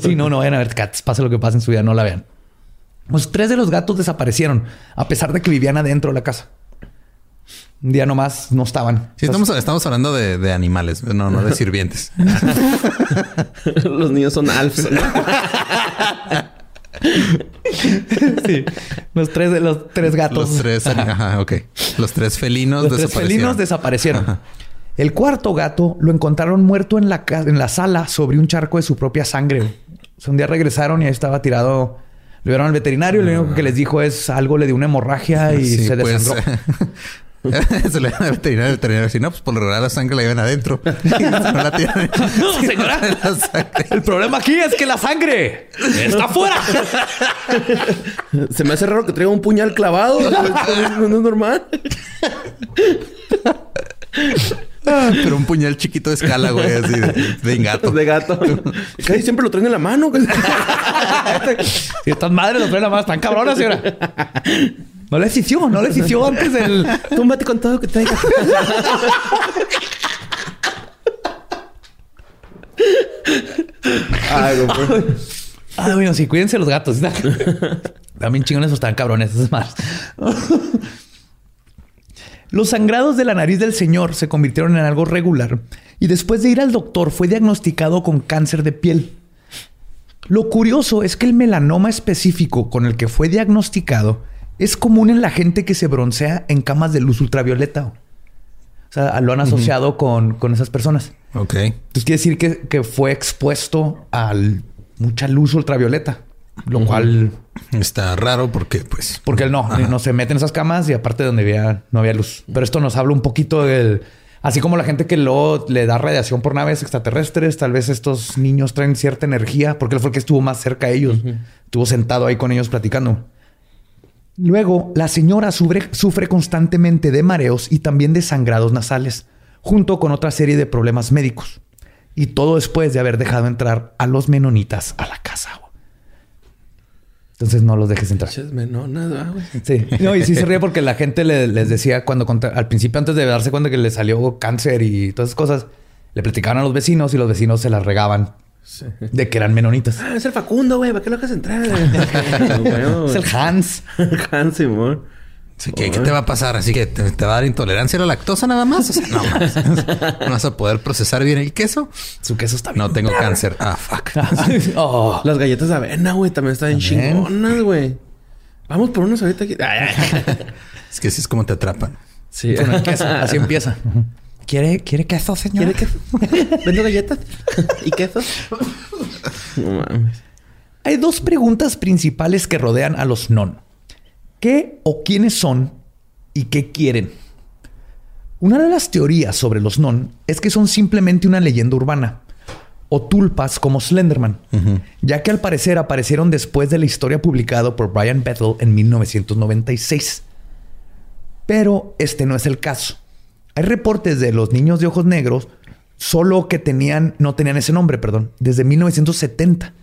Sí, no, no vayan a ver cats. Pase lo que pase en su vida, no la vean. Los tres de los gatos desaparecieron, a pesar de que vivían adentro de la casa. Un día nomás no estaban. Sí, estamos, estamos hablando de, de animales, no, no de sirvientes. Los niños son alfs. Sí. Los tres de los tres gatos. Los tres, ajá, ok. Los tres felinos Los tres desaparecieron. felinos desaparecieron. El cuarto gato lo encontraron muerto en la, en la sala sobre un charco de su propia sangre. O sea, un día regresaron y ahí estaba tirado. Lo llevaron al veterinario y lo único que les dijo es algo le dio una hemorragia y Sí, se pues, desangró. se le dan al veterinario, el veterinario dice, no, pues por lo regular la sangre la llevan adentro. no la tienen. No, señora. El problema aquí es que la sangre está afuera. Se me hace raro que traiga un puñal clavado. No es normal. Pero un puñal chiquito de escala, güey, así de, de gato. De gato. Casi siempre lo traen en la mano. Si estas madres los traen la mano, están cabronas, señora. No les hició, no les hició antes del. Túmbate con todo que traiga. Ay, güey. Ah, bueno, sí, cuídense los gatos. También chingones esos están cabrones, es más. Los sangrados de la nariz del señor se convirtieron en algo regular y después de ir al doctor fue diagnosticado con cáncer de piel. Lo curioso es que el melanoma específico con el que fue diagnosticado es común en la gente que se broncea en camas de luz ultravioleta. O sea, lo han asociado con, con esas personas. Ok. Entonces quiere decir que, que fue expuesto a mucha luz ultravioleta, lo cual, Está raro porque, pues... porque él no, no se mete en esas camas y aparte donde había, no había luz. Pero esto nos habla un poquito del, así como la gente que luego le da radiación por naves extraterrestres, tal vez estos niños traen cierta energía, porque él fue el que estuvo más cerca a ellos, estuvo sentado ahí con ellos platicando. Luego, la señora sufre, sufre constantemente de mareos y también de sangrados nasales, junto con otra serie de problemas médicos. Y todo después de haber dejado entrar a los menonitas a la casa. Entonces no los dejes entrar. No, nada, güey. Sí. No, y sí se ríe porque la gente le- les decía cuando contra- al principio, antes de darse cuenta que le salió cáncer y todas esas cosas, le platicaban a los vecinos y los vecinos se las regaban de que eran menonitas. Ah, es el Facundo, güey. ¿Para qué lo dejas entrar? Bueno, Es el Hans. Hans Simón. Sí, ¿qué, qué te va a pasar? Así que te, te va a dar intolerancia a la lactosa nada más. O sea, no, mames. no vas a poder procesar bien el queso. Su queso está bien. No tengo cáncer. Ah, fuck. Oh. Las galletas de avena, güey, también están También. chingonas, güey. Vamos por unas ahorita aquí. Es que así es como te atrapan. Sí. Con el queso. Así empieza. ¿Quiere, ¿Quiere queso, señor? ¿Quiere queso? ¿Vendo galletas? ¿Y quesos? No mames. Hay dos preguntas principales que rodean a los non. ¿Qué o quiénes son y qué quieren? Una de las teorías sobre los non es que son simplemente una leyenda urbana o tulpas como Slenderman, ya que al parecer aparecieron después de la historia publicada por Brian Bethel en 1996. Pero este no es el caso. Hay reportes de los niños de ojos negros, solo que tenían, no tenían ese nombre, perdón, desde 1970,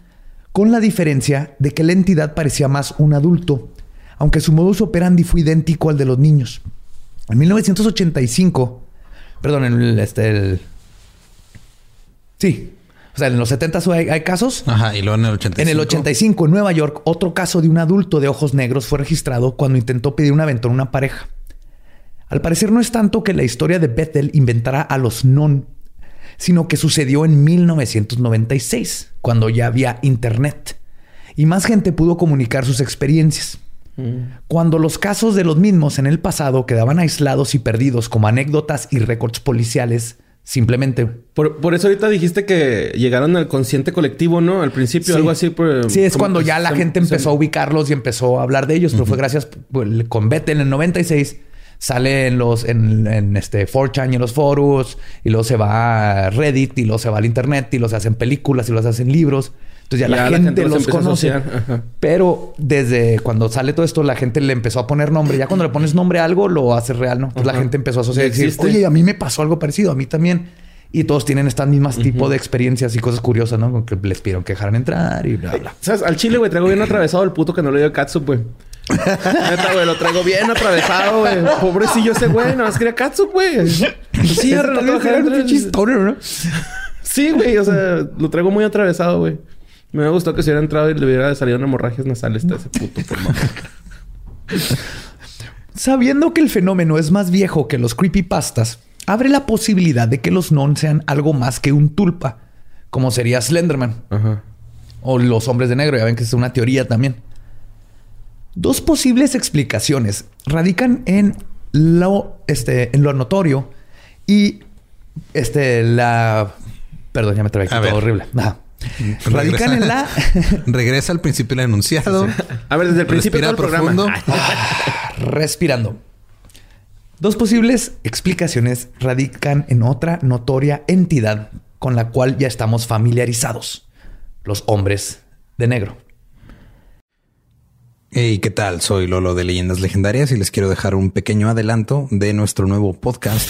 con la diferencia de que la entidad parecía más un adulto, aunque su modus operandi fue idéntico al de los niños. En 1985, perdón, en el, este, el- sí, o sea, en los 70 hay, hay casos. Ajá. Y luego en el 85. En el 85, en Nueva York, otro caso de un adulto de ojos negros fue registrado cuando intentó pedir un aventón a una pareja. Al parecer no es tanto que la historia de Bethel inventara a los non, sino que sucedió en 1996, cuando ya había internet. Y más gente pudo comunicar sus experiencias. Cuando los casos de los mismos en el pasado quedaban aislados y perdidos como anécdotas y récords policiales, simplemente Por, por eso ahorita dijiste que llegaron al consciente colectivo, ¿no? Al principio, Sí. algo así. por- Sí, es cuando ya la se- gente se- empezó a ubicarlos y empezó a hablar de ellos, pero fue gracias pues, con Bethel en el 96. Sale en los en, en este 4chan y en los foros y luego se va a Reddit y luego se va al internet y los hacen películas y los hacen libros. Entonces ya, la, gente los, conoce. Pero desde cuando sale todo esto, la gente le empezó a poner nombre. Ya cuando le pones nombre a algo, lo hace real, ¿no? Entonces la gente empezó a asociar y decir, oye, a mí me pasó algo parecido, a mí también. Y todos tienen estas mismas tipo de experiencias y cosas curiosas, ¿no? Con que les pidieron que dejaran entrar y bla, bla. ¿Sabes? Al chile, güey, traigo bien atravesado el puto que no le dio catsup, güey. Neta, güey, lo traigo bien atravesado, güey. Pobrecillo ese güey, no más quería Katsu, güey. Sí, entre- pinche stoner, ¿no? Sí, güey, o sea, lo traigo muy atravesado, güey. Me hubiera gustado que se hubiera entrado y le hubiera salido una hemorragias nasales a ese puto por favor. Sabiendo que el fenómeno es más viejo que los creepypastas, abre la posibilidad de que los non sean algo más que un tulpa, como sería Slenderman Ajá. o los hombres de negro. Ya ven que es una teoría también. Dos posibles explicaciones radican en lo, este, en lo notorio y este, la. Perdón, ya me A todo ver. horrible. Ajá. Radican en la. Regresa al principio del enunciado. A ver, desde el principio de Respira todo el programa. profundo. respirando. Dos posibles explicaciones radican en otra notoria entidad con la cual ya estamos familiarizados. Los hombres de negro. Hey, ¿qué tal? Soy Lolo de Leyendas Legendarias y les quiero dejar un pequeño adelanto de nuestro nuevo podcast.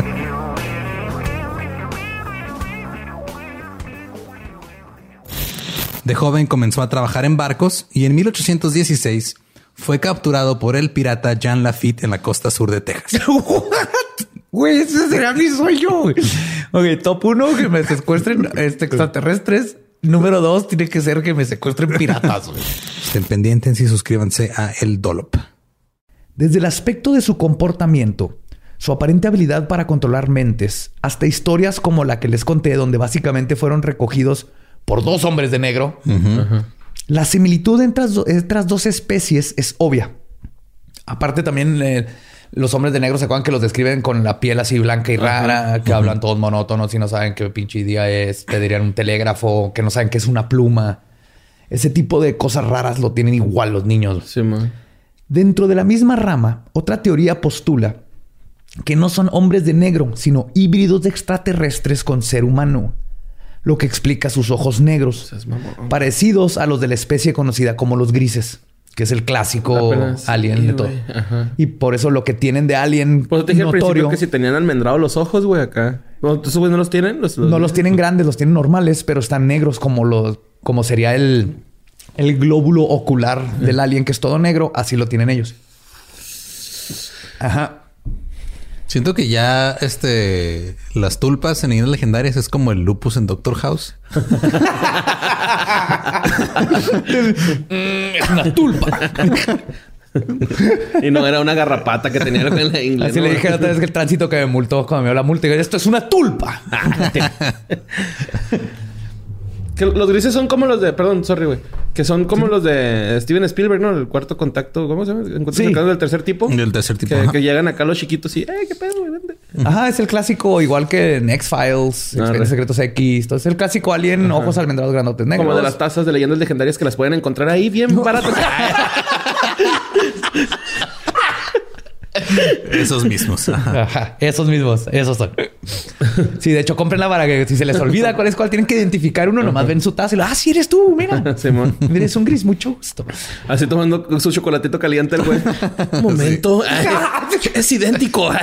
De joven comenzó a trabajar en barcos y en 1816 fue capturado por el pirata Jean Lafitte en la costa sur de Texas. Güey, ese será mi sueño. güey. Ok, top uno, que me secuestren este, extraterrestres. Número dos, tiene que ser que me secuestren piratas. güey. Estén pendientes y suscríbanse a El Dolop. Desde el aspecto de su comportamiento, su aparente habilidad para controlar mentes, hasta historias como la que les conté, donde básicamente fueron recogidos por dos hombres de negro, la similitud entre entre las dos especies es obvia. Aparte también eh, los hombres de negro se acuerdan que los describen con la piel así blanca y rara, que hablan todos monótonos y no saben qué pinche día es, pedirían un telégrafo, que no saben qué es una pluma. Ese tipo de cosas raras lo tienen igual los niños. Sí, man. Dentro de la misma rama, otra teoría postula que no son hombres de negro, sino híbridos de extraterrestres con ser humano, lo que explica sus ojos negros, parecidos a los de la especie conocida como los grises, que es el clásico alien de todo. Ajá. Y por eso lo que tienen de alien Por eso te dije al principio notorio, que si tenían almendrado los ojos, güey, acá. No, ¿Esos güeyes no los tienen? Los, no los tienen grandes, los tienen normales, pero están negros como los, como sería el, el glóbulo ocular del alien, que es todo negro, así lo tienen ellos. Ajá. Siento que ya este las tulpas en leyendas legendarias es como el lupus en Doctor House. Es una tulpa. Y no era una garrapata que tenía en la inglés. Así ¿no? le dije la otra vez que el tránsito que me multó cuando me dio la multa. Y esto es una tulpa. Que los grises son como los de... Perdón, sorry, güey. Que son como los de Steven Spielberg, ¿no? El cuarto contacto. ¿Cómo se llama? Encuentros Sí. del tercer tipo. Del tercer tipo, Que, ajá. que llegan acá los chiquitos y... ¡Eh, qué pedo, güey! Vente. Ajá, es el clásico, igual que en X-Files, Ah. Secretos X. Entonces, el clásico alien, ojos almendrados grandotes negros. Como de las tazas de leyendas legendarias que las pueden encontrar ahí bien baratas. Esos mismos. Ajá. Ajá, esos mismos, esos son. Sí, de hecho, cómprenla para que si se les olvida cuál es cuál, tienen que identificar uno, nomás ven su taza y lo, ah, sí eres tú, mira. Simón. Eres un gris, mucho gusto. Así tomando su chocolatito caliente el güey. Un momento. Ay, es idéntico.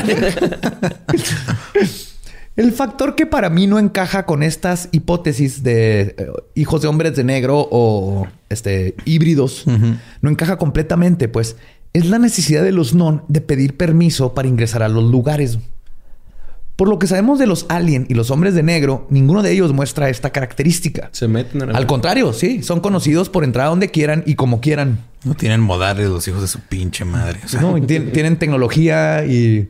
El factor que para mí no encaja con estas hipótesis de eh, hijos de hombres de negro o este híbridos no encaja completamente, pues es la necesidad de los non de pedir permiso para ingresar a los lugares. Por lo que sabemos de los alien y los hombres de negro, ninguno de ellos muestra esta característica. Se meten a la- Al contrario, sí, son conocidos por entrar a donde quieran y como quieran. No tienen modales los hijos de su pinche madre. O sea, No, tienen tecnología y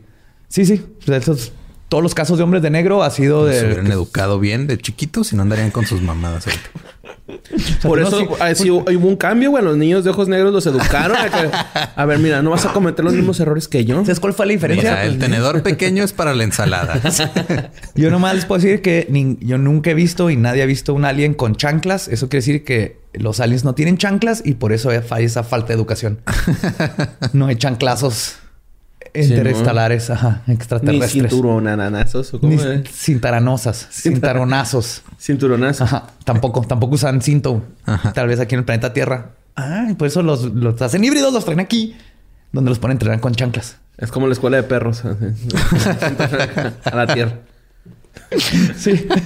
sí, sí, esos- todos los casos de hombres de negro ha sido se de hubieran educado bien de chiquitos y no andarían con sus mamadas. ahorita. Por no, eso sí. ah, sí, hubo un cambio, güey. Los niños de ojos negros los educaron. a, que- a ver, mira, no vas a cometer los mismos errores que yo. ¿Sabes cuál fue la O diferencia? sea, el tenedor pequeño es para la ensalada. Yo nomás les puedo decir que yo nunca he visto y nadie ha visto un alien con chanclas. Eso quiere decir que los aliens no tienen chanclas y por eso hay esa falta de educación. No hay chanclazos interestelares, ajá, Ni extraterrestres. cinturonanazos o Ni cómo es? cintaronosas, cintaronazos. Cinturonazos. Ajá, tampoco, tampoco usan cinto. Ajá. Tal vez aquí en el planeta Tierra. Ah, por eso los, los hacen híbridos, los traen aquí, donde los ponen a entrenar con chanclas. Es como la escuela de perros. a la tierra. Sí.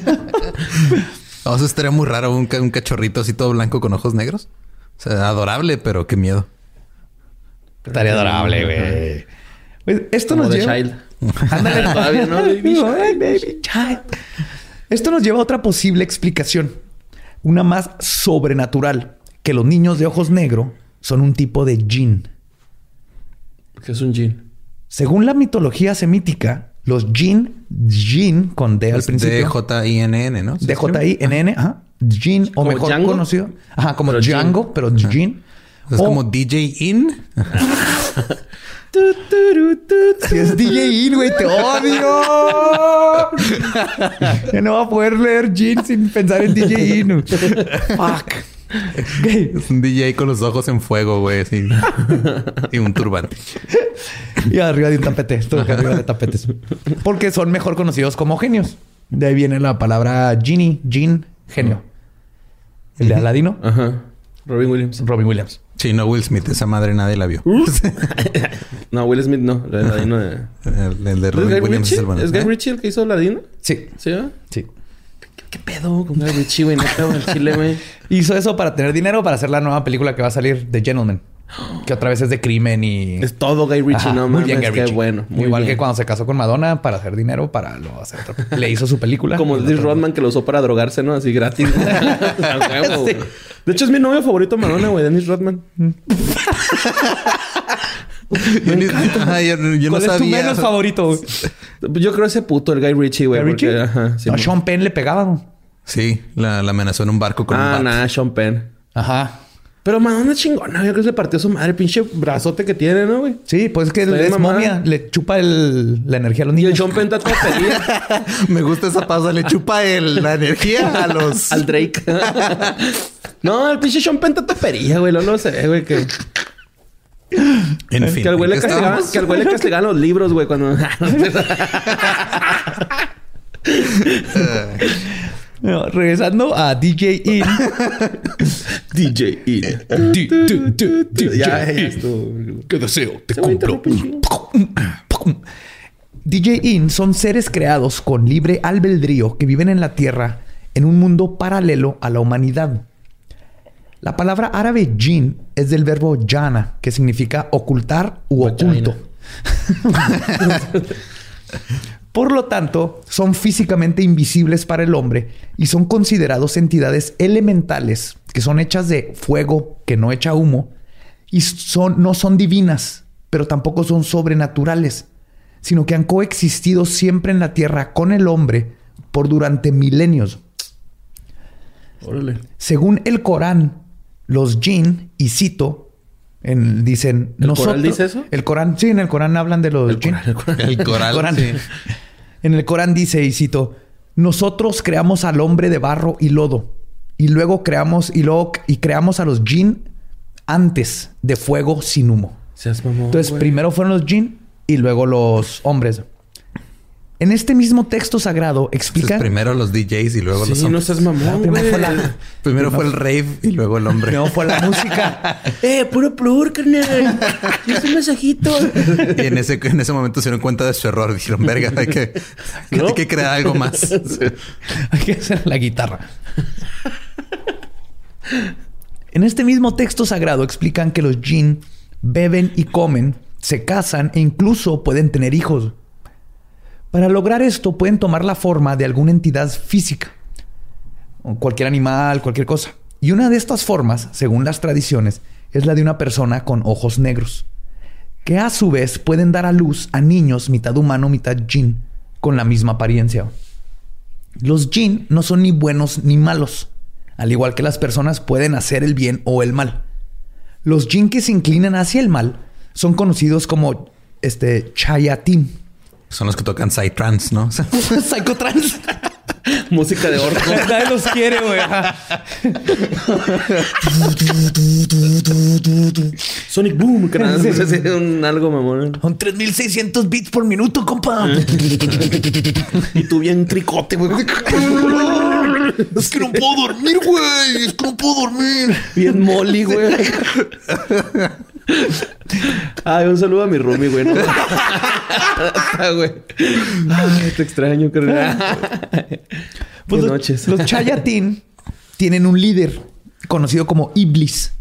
O sea, estaría muy raro un, un cachorrito así todo blanco con ojos negros. O sea, adorable, pero qué miedo. Estaría adorable, güey. Pues esto Como nos lleva... Child. Ándale. Todavía no, baby Ay, baby child. Esto nos lleva a otra posible explicación. Una más sobrenatural. Que los niños de ojos negros son un tipo de jinn. Que es un jean. Según la mitología semítica, los jinn, jinn con D al Es principio, D-J-I-N-N, ¿no? de J-I-N-N, ajá, jinn o ¿Como mejor Django? conocido, ajá, como Pero Django, pero jinn. Es O- como DJ In. Si es DJ In, güey, te odio. ya no va a poder leer Jin sin pensar en DJ In. Fuck. Es un DJ con los ojos en fuego, güey. Así. y un turbante. Y arriba de un tapete. Esto arriba de tapetes. Porque son mejor conocidos como genios. De ahí viene la palabra genie, Jin, genio. El de Aladino, Ajá. Robin Williams. Robin Williams. Sí, no, Will Smith. Esa madre nadie la vio. No, Will Smith no. El ladino de... el, el de ¿Es Robin Williams es Ritchie? el bueno. ¿Es Guy ¿Eh? Ritchie el que hizo Ladino? Sí, ¿Sí, va? sí. ¿Qué pedo con Guy Ritchie, güey? Neta. El chile, güey. Hizo eso para tener dinero para hacer la nueva película que va a salir de Gentleman. Que otra vez es de crimen y... Es todo Guy Ritchie, Ajá, no muy mames. bien, Guy Qué Ritchie. bueno. Muy Igual bien. que cuando se casó con Madonna para hacer dinero para lo hacer Le hizo su película. Como Liz Rodman que lo usó para drogarse, ¿no? Así gratis. Güey. De hecho, es mi novio favorito Madonna, güey. Dennis Rodman. Yo, ni- Ajá, yo- yo no ¿Cuál es tu menos favorito? güey? Yo creo ese puto, el Guy Ritchie, güey. ¿Guy porque- Ritchie? Ajá. sí, no, Sean Penn le pegaba. güey. Sí, la, la amenazó en un barco con un Ah, nada, Sean Penn. Ajá. Pero Madonna es chingona. Yo creo que se partió su madre. Pinche brazote que tiene, ¿no, güey? Sí, pues es que es mamada. momia. Le chupa el- la energía a los Y el niños. Sean Penn está todo pedía Me gusta esa pausa. Le chupa el- la energía a los... al Drake. no, el pinche Sean Penn topería, güey. No lo sé, güey. Que, En fin. que al güey le ¿en qué castigaban, estábamos? que al güey le castigaban los libros, güey, cuando. No, regresando a DJ In. DJ E. D- D- D- DJ Ya, ya In. ¿Qué deseo? Te cumplo. DJ In son seres creados con libre albedrío que viven en la Tierra en un mundo paralelo a la humanidad. La palabra árabe jin es del verbo jana, que significa ocultar u oculto. Por lo tanto, son físicamente invisibles para el hombre y son considerados entidades elementales que son hechas de fuego que no echa humo y son, no son divinas, pero tampoco son sobrenaturales, sino que han coexistido siempre en la tierra con el hombre por durante milenios. Órale. Según el Corán, los jinn, y cito, en- dicen... ¿El Corán dice eso? El Corán, sí, en el Corán hablan de los El jinn. Corán, el Corán. El coral. Corán. sí. En el Corán dice, y cito, nosotros creamos al hombre de barro y lodo, y luego creamos, y luego y creamos a los jinn antes de fuego sin humo. Seas mamón. Entonces, güey. primero fueron los jinn y luego los hombres. En este mismo texto sagrado Entonces, explica... primero los DJs y luego los Sí, no hombres. seas mamón, Primero güey. fue la- Primero fue el rave y luego el hombre. No, fue la música. Eh, puro plur, carnal. Es un mensajito. Y en ese, en ese momento se dieron cuenta de su error. Dijeron, verga, hay que, ¿No? hay que crear algo más. Hay que hacer la guitarra. En este mismo texto sagrado explican que los jinn beben y comen, se casan e incluso pueden tener hijos. Para lograr esto pueden tomar la forma de alguna entidad física, cualquier animal, cualquier cosa. Y una de estas formas, según las tradiciones, es la de una persona con ojos negros, que a su vez pueden dar a luz a niños mitad humano, mitad jinn, con la misma apariencia. Los jinn no son ni buenos ni malos. Al igual que las personas pueden hacer el bien o el mal. Los jinn que se inclinan hacia el mal son conocidos como este chayatín. Son los que tocan Psytrance, ¿no? Psychotrans. Música de orco. Nadie los quiere, güey. Sonic Boom. Que nada, más hace un algo mamón. Son 3600 bits por minuto, compa. Y tú bien tricote, güey. Es que no puedo dormir, güey. Es que no puedo dormir. Bien molly, güey. Ay, un saludo a mi roomie, güey. Ay, te extraño, carnal. Pues Buenas los, noches. los Chayatin tienen un líder conocido como Iblis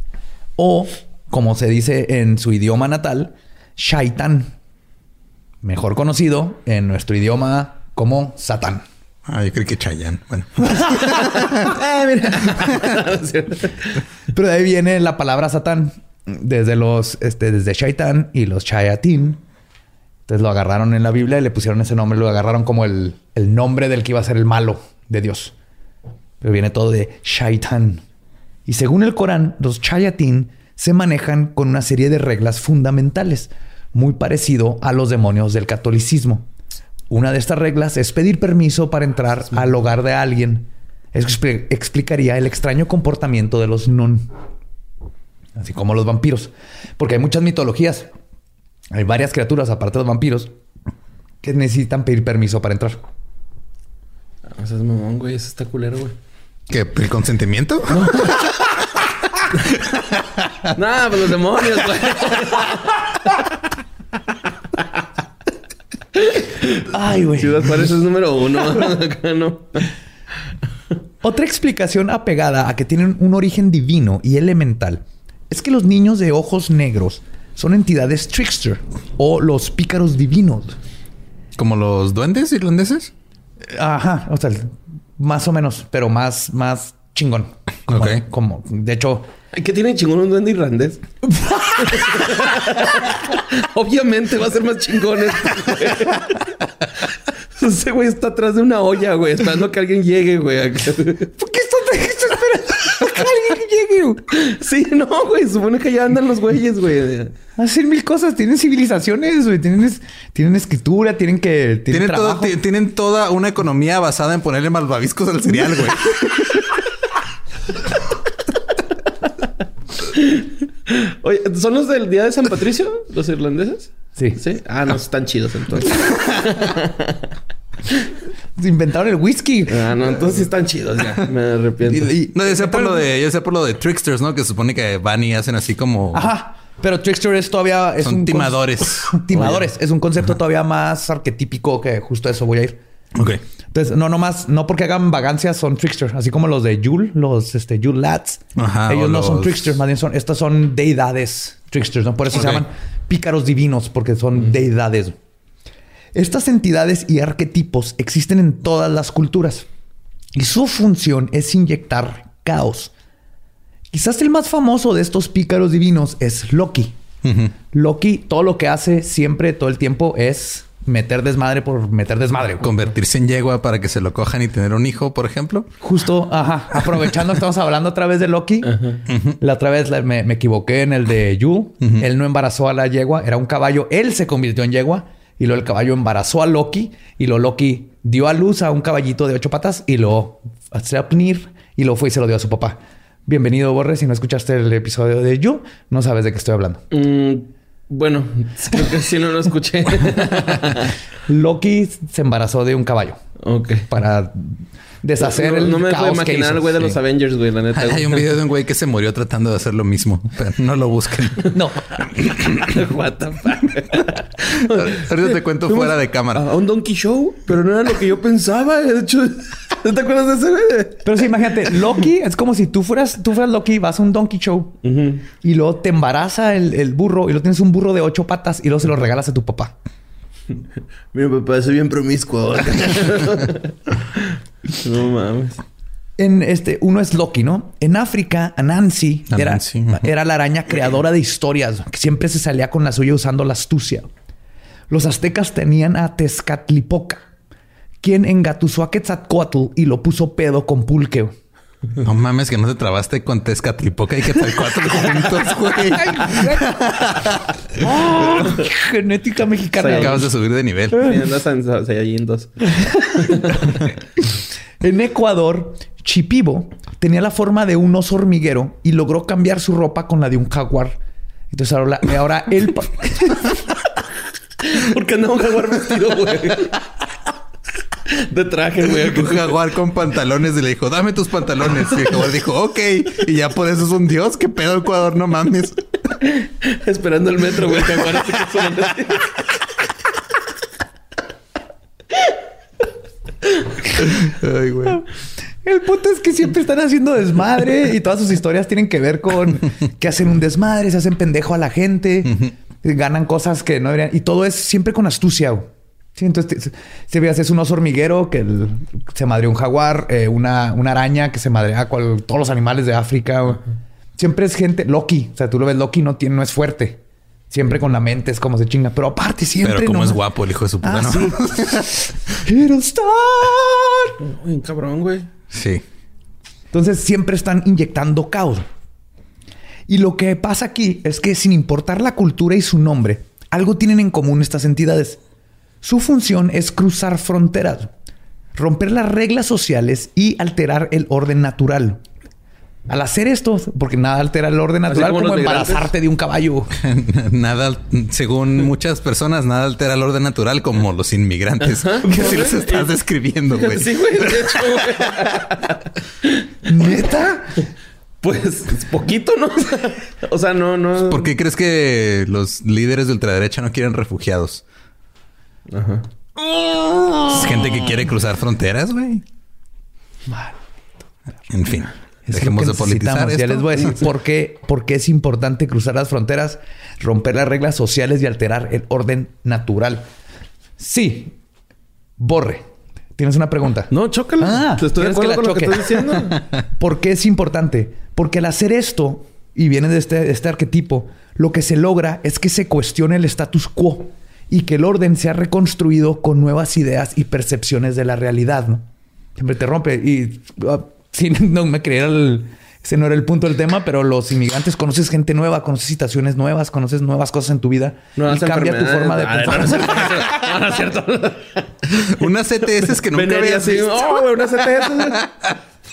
o, como se dice en su idioma natal, Shaitan. Mejor conocido en nuestro idioma como Satán. Ah, yo creo que Chayanne. Bueno. Pero de ahí viene la palabra Satán. Desde los, este, desde Shaitan y los Chayatin. Entonces lo agarraron en la Biblia y le pusieron ese nombre. Lo agarraron como el, el nombre del que iba a ser el malo de Dios. Pero viene todo de Shaitan. Y según el Corán, los Chayatin se manejan con una serie de reglas fundamentales, muy parecido a los demonios del catolicismo. Una de estas reglas es pedir permiso para entrar al hogar de alguien. Eso expli- explicaría el extraño comportamiento de los nun, así como los vampiros. Porque hay muchas mitologías. Hay varias criaturas, aparte de los vampiros, que necesitan pedir permiso para entrar. O sea, es mamón, güey. Eso está culero, güey. ¿Qué? ¿El consentimiento? Nah, pues los demonios, güey. Ay, güey. Ciudad Juárez es número uno. Acá no. Otra explicación apegada a que tienen un origen divino y elemental es que los niños de ojos negros son entidades trickster o los pícaros divinos. ¿Como los duendes irlandeses? Ajá, o sea, más o menos, pero más, más chingón. Como, Ok. como, de hecho, ¿Qué tiene chingón un duende irlandés? Obviamente va a ser más chingón. este, güey. Ese güey está atrás de una olla, güey, esperando que alguien llegue, güey. ¿por qué estás esperando que alguien llegue? güey? Sí, no, güey. Supone que ya andan los güeyes, güey. Hacen mil cosas, tienen civilizaciones, güey, tienen, es- tienen escritura, tienen que tienen Tienen, todo- tienen toda una economía basada en ponerle malvaviscos al cereal, güey. Oye, ¿son los del día de San Patricio? ¿Los irlandeses? Sí. Sí. Ah, no, están chidos entonces. Inventaron el whisky. Ah, no, entonces sí están chidos ya. Me arrepiento. Y- y- No, yo sé por lo de, yo sé por lo de tricksters, ¿no? Que se supone que van y hacen así como Ajá. Pero Trickster es todavía... Es son un timadores. timadores. Es un concepto todavía más arquetípico que justo eso voy a ir. Ok. Entonces, no nomás, no porque hagan vagancias son tricksters, así como los de Yule, los este, Yule Lads. Ajá, Ellos no son tricksters, más bien son, estas son deidades tricksters, ¿no? Por eso se llaman pícaros divinos, porque son deidades. Estas entidades y arquetipos existen en todas las culturas y su función es inyectar caos. Quizás el más famoso de estos pícaros divinos es Loki. Loki, todo lo que hace siempre, todo el tiempo, es meter desmadre por meter desmadre. güey. Convertirse en yegua para que se lo cojan y tener un hijo, por ejemplo. Justo, ajá, aprovechando que estamos hablando otra vez de Loki. La otra vez la- me, me equivoqué en el de Yu. Él no embarazó a la yegua, era un caballo. Él se convirtió en yegua y luego el caballo embarazó a Loki y lo Loki dio a luz a un caballito de ocho patas y lo hace a pnir y lo fue y se lo dio a su papá. Bienvenido, Borre. Si no escuchaste el episodio de Yu, no sabes de qué estoy hablando. Mm, bueno, creo que sí no lo escuché. Loki se embarazó de un caballo ok. para deshacer no, el no me que imaginar al güey de los. Avengers, güey, la neta. Hay un video de un güey que se murió tratando de hacer lo mismo, pero no lo busquen. No. What the fuck. Ahorita te cuento fuera de cámara. A un Donkey Show, pero no era lo que yo pensaba. De hecho, ¿no te acuerdas de ese güey? Pero sí, imagínate, Loki es como si tú fueras, tú fueras Loki, vas a un donkey show y luego te embaraza el, el burro y luego tienes un burro de ocho patas y luego se lo regalas a tu papá. Mi papá es bien promiscuo. no mames. En este, uno es Loki, ¿no? En África, Anansi era, Anansi, ujú. era la araña creadora de historias, que siempre se salía con la suya usando la astucia. Los aztecas tenían a Tezcatlipoca, quien engatusó a Quetzalcoatl y lo puso pedo con pulque. No mames, que no te trabaste con Tezcatlipoca y que tal cuatro juntos, güey. ¡Oh! Genética mexicana. Acabas de subir de nivel. En Saiyajin 2. En Ecuador, Chipibo tenía la forma de un oso hormiguero y logró cambiar su ropa con la de un jaguar. Entonces ahora, ahora él... pa- ¿Por qué andaba un jaguar vestido, güey? De traje, güey. Un jaguar con pantalones y le dijo, dame tus pantalones. Y el jaguar dijo, ok. Y ya por eso es un dios. ¿Qué pedo Ecuador? No mames. Esperando el metro, güey. El jaguar así. Ay, güey. El punto es que siempre están haciendo desmadre y todas sus historias tienen que ver con que hacen un desmadre, se hacen pendejo a la gente, ganan cosas que no deberían. Y todo es siempre con astucia. güey. Sí, entonces, te- si veas, es un oso hormiguero que el- se madreó un jaguar, eh, una, una araña que se madrea a cual- todos los animales de África. Siempre es gente, Loki. O sea, tú lo ves, Loki no, tiene, no es fuerte. Siempre con la mente es como se chinga. Pero aparte, siempre. Pero como no- es guapo el hijo de su puta, Ah, ¿no? sí. Uy, cabrón, güey. Sí. Entonces siempre están inyectando caos. Y lo que pasa aquí es que sin importar la cultura y su nombre, algo tienen en común estas entidades. Su función es cruzar fronteras, romper las reglas sociales y alterar el orden natural. Al hacer esto, porque nada altera el orden Así natural, como como, embarazarte de un caballo. nada, según muchas personas, nada altera el orden natural como los inmigrantes. Que así los estás describiendo, güey. Sí, güey. De hecho, güey. ¿Neta? Pues poquito, ¿no? O sea, no, no. ¿Por qué crees que los líderes de ultraderecha no quieren refugiados? Ajá. Es gente que quiere cruzar fronteras, güey. En fin. Es Dejemos de politizar esto. Ya les voy a decir por qué, por qué es importante cruzar las fronteras, romper las reglas sociales y alterar el orden natural. Sí. Borre. ¿Tienes una pregunta? No, chócala. Ah, Te estoy de ¿quieres que acuerdo la con lo que choque? estás diciendo. ¿Por qué es importante? Porque al hacer esto, y viene de este, de este arquetipo, lo que se logra es que se cuestione el status quo y que el orden sea reconstruido con nuevas ideas y percepciones de la realidad. ¿no? Siempre te rompe. Y ah, sí, no me creía el- ese no era el punto del tema, pero los inmigrantes conoces gente nueva, conoces situaciones nuevas, conoces nuevas cosas en tu vida No, y cambia tu forma de Ah, no, no, pensar. no, no, no es cierto. Unas CTS que nunca Venería habías así. Oh, güey, una CTS. güey.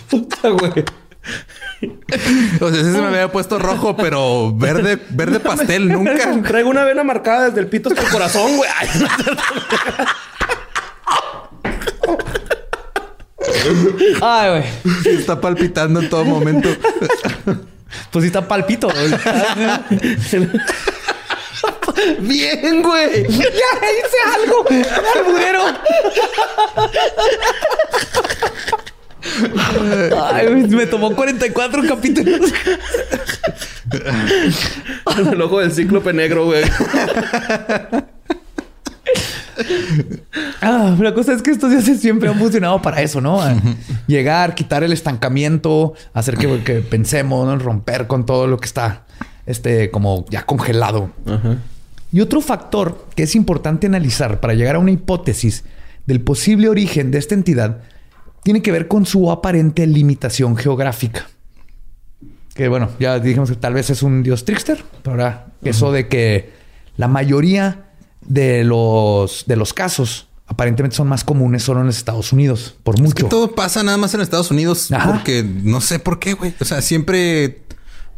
Puta, güey. O sea, ese se me había puesto rojo, pero verde, verde pastel nunca. Traigo una vena marcada desde el pito hasta el corazón, güey. Ay, güey. Sí, Está palpitando en todo momento. Pues sí está palpito. güey. Bien, güey. ¡Ya hice algo! ¡Alburero! Ay, güey, me tomó 44 capítulos. El ojo del cíclope negro, güey. Ah, la cosa es que estos días siempre han funcionado para eso, ¿no? A Llegar, quitar el estancamiento, hacer que, que pensemos, ¿no? romper con todo lo que está este, como ya congelado. Y otro factor que es importante analizar para llegar a una hipótesis del posible origen de esta entidad tiene que ver con su aparente limitación geográfica. Que bueno, ya dijimos que tal vez es un dios trickster, pero ahora eso de que la mayoría de los, de los casos aparentemente son más comunes solo en los Estados Unidos, por Es mucho. que todo pasa nada más en Estados Unidos Ajá. porque no sé por qué, güey. O sea, siempre.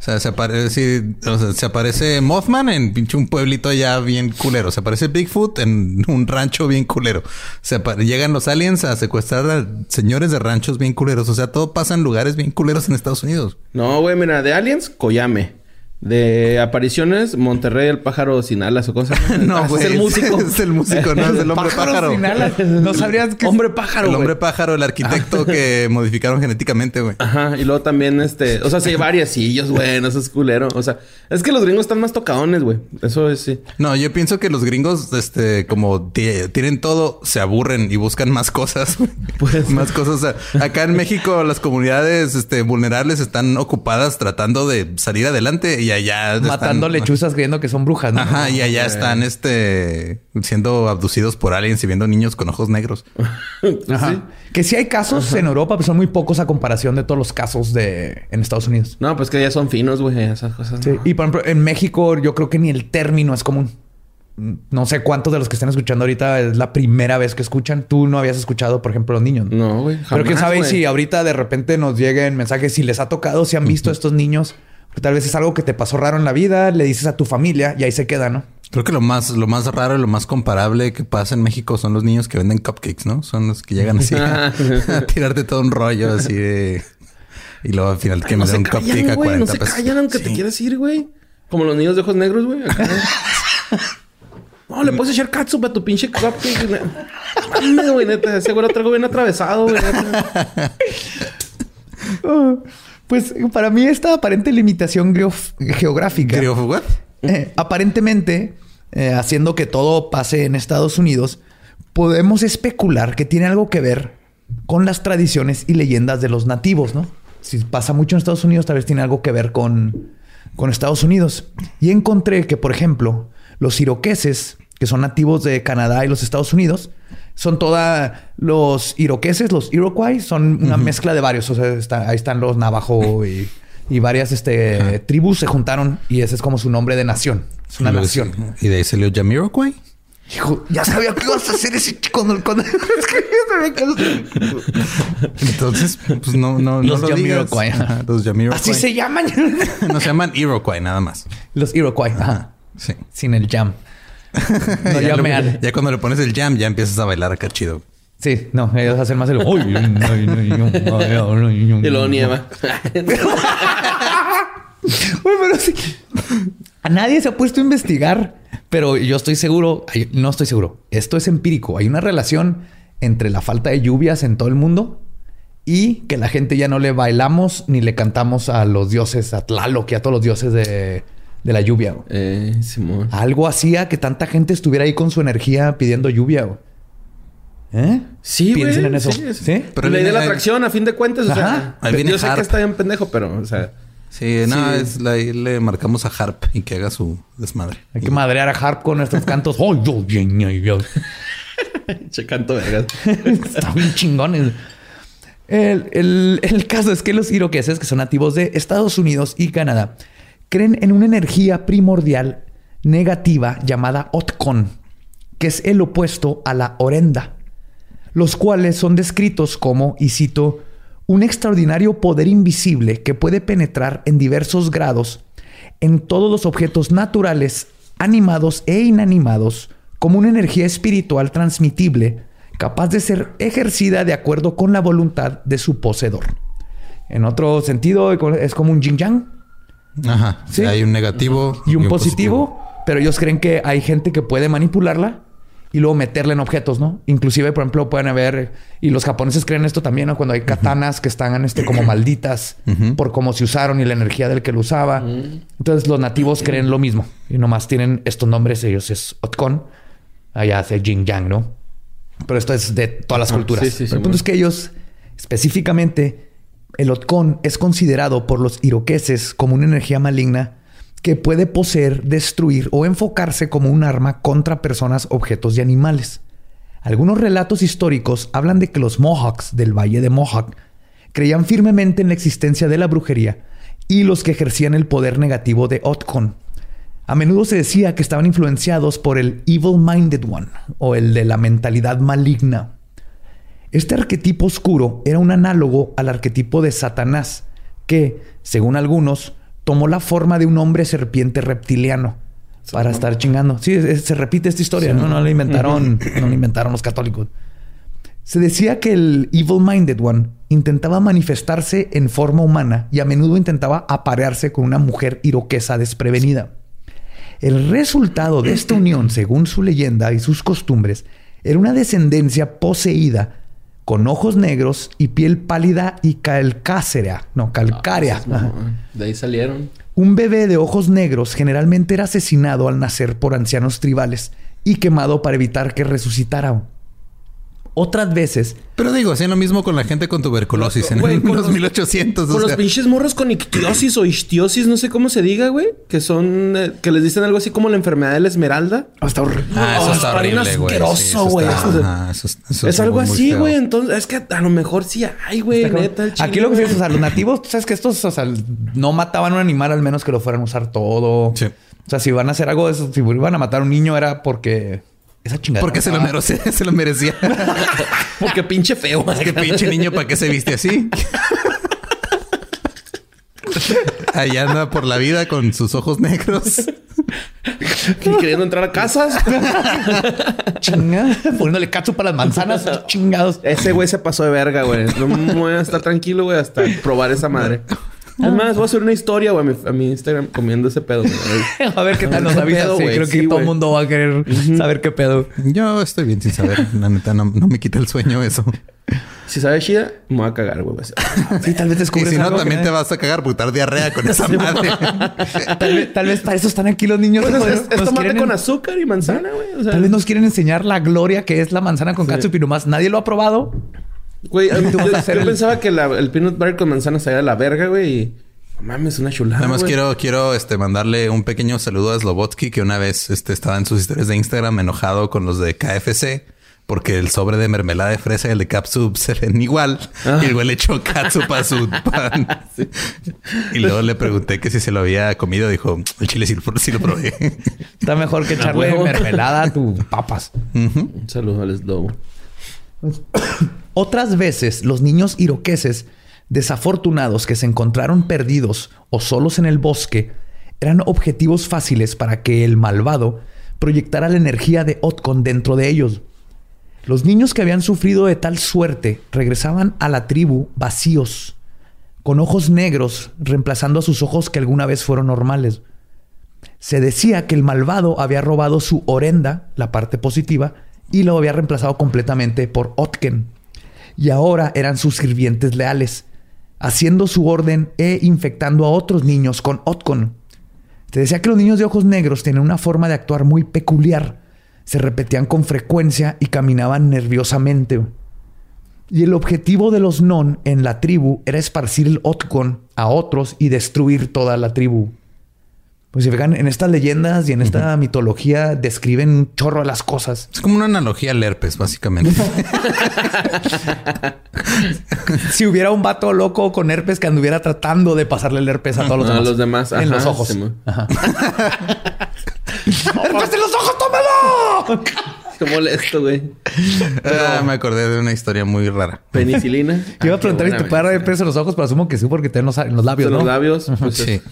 O sea, se aparece, se aparece Mothman en pinche un pueblito allá bien culero. Se aparece Bigfoot en un rancho bien culero. Se llegan los aliens a secuestrar a señores de ranchos bien culeros. O sea, todo pasa en lugares bien culeros en Estados Unidos. No, güey, mira, de Aliens, Koyame. De apariciones, Monterrey, el pájaro sin alas o cosas. No, güey. Es el músico. Es el músico, no es el hombre pájaro. sin alas. No sabrías que... Hombre pájaro, El hombre pájaro, el arquitecto que modificaron genéticamente, güey. Ajá, y luego también este, o sea, sí, hay variacillos, güey, no seas culero. O sea, es que los gringos están más tocadones, güey. Eso es sí. No, yo pienso que los gringos, este, como ti- tienen todo, se aburren y buscan más cosas. Pues- más cosas. O sea, acá en México las comunidades, este, vulnerables están ocupadas tratando de salir adelante y allá están- Matando lechuzas creyendo que son brujas, ¿no? Ajá, y allá están, este, siendo abducidos por aliens y viendo niños con ojos negros. Ajá. Sí. Que sí hay casos en Europa, pero son muy pocos a comparación de todos los casos de en Estados Unidos. No, pues que ya son finos, güey, esas cosas. Sí. no. Y por ejemplo, en México yo creo que ni el término es común. no sé cuántos de los que están escuchando ahorita es la primera vez que escuchan. Tú no habías escuchado, por ejemplo, los niños. No, güey. Pero quién sabe si ahorita de repente nos lleguen mensajes, si les ha tocado, si han visto a estos niños. Tal vez es algo que te pasó raro en la vida, le dices a tu familia y ahí se queda, ¿no? Creo que lo más, lo más raro y lo más comparable que pasa en México son los niños que venden cupcakes, ¿no? Son los que llegan así a, a tirarte todo un rollo así de... Y luego al final que me No se un cupcake callan, a güey. 40 No se pesos. callan aunque te quieras ir, güey. Como los niños de ojos negros, güey. No, le puedes echar catsup a tu pinche cupcake. Mames, güey, neta. Ese güey lo traigo bien atravesado, güey. Pues para mí esta aparente limitación geográfica, eh, aparentemente, eh, haciendo que todo pase en Estados Unidos, podemos especular que tiene algo que ver con las tradiciones y leyendas de los nativos, ¿no? Si pasa mucho en Estados Unidos, tal vez tiene algo que ver con, con Estados Unidos. Y encontré que, por ejemplo, los iroqueses, que son nativos de Canadá y los Estados Unidos, son toda los iroqueses, los Iroquois, son una mezcla de varios. O sea, está- ahí están los Navajo y, y varias este, tribus se juntaron y ese es como su nombre de nación. Es una nación. Y de ahí salió Jamiroquai. Hijo, ya sabía que ibas a hacer ese chico cuando, cuando Entonces, pues no, no, Los no lo digas. Jamiroquai. Ajá, Los Jamiroquai. Así se llaman. No se llaman Iroquois, nada más. Los Iroquois. Ajá. Sí. Sin el jam. No ya, lo- ya cuando le pones el jam, ya empiezas a bailar acá chido. Sí, no, ellos hacen más el. Y luego nieva. Pero sí. A nadie se ha puesto a investigar, pero yo estoy seguro, no estoy seguro. Esto es empírico. Hay una relación entre la falta de lluvias en todo el mundo y que la gente ya no le bailamos ni le cantamos a los dioses, a Tlaloc y a todos los dioses de, de la lluvia. güey. eh, Simón. Algo hacía que tanta gente estuviera ahí con su energía pidiendo lluvia. güey. ¿Eh? Sí, güey. Piensen en eso. Sí, es- ¿Sí? Pero la idea de la atracción, a fin de cuentas, o Ajá. sea, Ahí viene yo sé Harp. que está bien pendejo, pero, o sea, Sí, no, Sí. es la, ahí le marcamos a Harp y que haga su desmadre. Hay que madrear a Harp con estos cantos. ¡Ay, yo, yo, yo, yo! che canto vergas. Está bien chingones. El, el- el caso es que los iroqueses, que son nativos de Estados Unidos y Canadá, creen en una energía primordial negativa llamada Otkon, que es el opuesto a la Orenda, los cuales son descritos como, y cito, un extraordinario poder invisible que puede penetrar en diversos grados en todos los objetos naturales, animados e inanimados, como una energía espiritual transmitible, capaz de ser ejercida de acuerdo con la voluntad de su poseedor. En otro sentido, es como un yin yang Ajá. Sí. Hay un negativo y un positivo, pero ellos creen que hay gente que puede manipularla y luego meterla en objetos, ¿no? Inclusive, por ejemplo, pueden haber, y los japoneses creen esto también, ¿no? Cuando hay katanas que están este, como malditas por cómo se usaron y la energía del que lo usaba. Entonces los nativos creen lo mismo y nomás tienen estos nombres, ellos es Otkon, allá hace Jin Yang, ¿no? Pero esto es de todas las culturas. sí, sí, Pero sí, el punto es que ellos, específicamente, el Otkon es considerado por los iroqueses como una energía maligna que puede poseer, destruir o enfocarse como un arma contra personas, objetos y animales. Algunos relatos históricos hablan de que los Mohawks del Valle de Mohawk creían firmemente en la existencia de la brujería y los que ejercían el poder negativo de Otkon. A menudo se decía que estaban influenciados por el Evil Minded One o el de la mentalidad maligna. Este arquetipo oscuro era un análogo al arquetipo de Satanás, que, según algunos, tomó la forma de un hombre serpiente reptiliano para estar chingando. Sí, es- es- se repite esta historia, ¿no? No la inventaron, no la inventaron los católicos. Se decía que el Evil Minded One intentaba manifestarse en forma humana y a menudo intentaba aparearse con una mujer iroquesa desprevenida. El resultado de esta unión, según su leyenda y sus costumbres, era una descendencia poseída con ojos negros y piel pálida y calcácea, no, calcárea. Ajá. De ahí salieron. Un bebé de ojos negros generalmente era asesinado al nacer por ancianos tribales y quemado para evitar que resucitara. Otras veces, Pero digo, hacían lo mismo con la gente con tuberculosis en con los, los- 1800. o Con los sea. pinches morros con ictiosis o istiosis, no sé cómo se diga, güey. Que son... eh, que les dicen algo así como la enfermedad de la esmeralda. hasta horrible. Ah, eso Oh, está horrible, güey. Sí, asqueroso, eso güey. está- Eso es- es- eso Es algo así, güey. Entonces, es que a lo mejor sí hay, güey. Neta, el chile, Aquí lo que se güey. dice, o sea, los nativos, tú sabes que estos, o sea, no mataban a un animal al menos que lo fueran a usar todo. Sí. O sea, si van a hacer algo de eso, si iban a matar a un niño era porque esa chingada. Porque se lo merecía. Se lo merecía. Porque pinche feo. Es que pinche niño, ¿para qué se viste así? Allá anda por la vida con sus ojos negros. Que queriendo entrar a casas. Chinga, poniéndole cacho para las manzanas, chingados. Ese güey se pasó de verga, güey. No me voy a estar tranquilo, güey, hasta probar esa madre. Además, voy a hacer una historia, güey, a mi, a mi Instagram comiendo ese pedo. güey. A ver qué tal nos ¿Qué avisa. Sí, güey? creo que Sí, todo el mundo va a querer saber qué pedo. Yo estoy bien sin saber. La neta, no, no me quita el sueño eso. Si sabe chida, me voy a cagar, güey. Sí, tal vez Y descubres si no, algo también que- te vas a cagar por dar diarrea con esa madre. Tal vez, tal vez para eso están aquí los niños. Pues es, Nos es- es tomate quieren- con azúcar y manzana, güey. O sea, Tal vez nos quieren enseñar la gloria que es la manzana con catsup y nomás nadie lo ha probado. Güey, yo, yo el- pensaba que la- el peanut butter con manzana salía de la verga, güey. Y... No mames, una chulada, Nada más quiero, quiero este, mandarle un pequeño saludo a Slobotsky, que una vez este, estaba en sus historias de Instagram enojado con los de KFC. Porque el sobre de mermelada de fresa y el de catsup se ven igual. Ah. Y el güey le echó catsup a su pan. Y luego le pregunté que si se lo había comido. Dijo, el chile sí, lo- sí lo probé. Está mejor que echarle mermelada a tus papas. Un saludo al Slobo. Otras veces, los niños iroqueses desafortunados que se encontraron perdidos o solos en el bosque eran objetivos fáciles para que el malvado proyectara la energía de Otkon dentro de ellos. Los niños que habían sufrido de tal suerte regresaban a la tribu vacíos, con ojos negros, reemplazando a sus ojos que alguna vez fueron normales. Se decía que el malvado había robado su orenda, la parte positiva, y lo había reemplazado completamente por Otken. Y ahora eran sus sirvientes leales, haciendo su orden e infectando a otros niños con Otkon. Se decía que los niños de ojos negros tenían una forma de actuar muy peculiar. Se repetían con frecuencia y caminaban nerviosamente. Y el objetivo de los non en la tribu era esparcir el Otkon a otros y destruir toda la tribu. Pues si fijan, en estas leyendas y en esta mitología describen un chorro de las cosas. Es como una analogía al herpes, básicamente. Si hubiera un vato loco con herpes que anduviera tratando de pasarle el herpes a todos los A demás. los demás, En ajá, los ojos. Ajá. ¡Herpes en los ojos, tómalo! Qué molesto, güey. Ah, me acordé de una historia muy rara. Penicilina. Yo iba Ah, a preguntar si te puede dar herpes en los ojos, pero asumo que sí, porque te en los, en los labios, En ¿no? los labios. pues, es- Sí.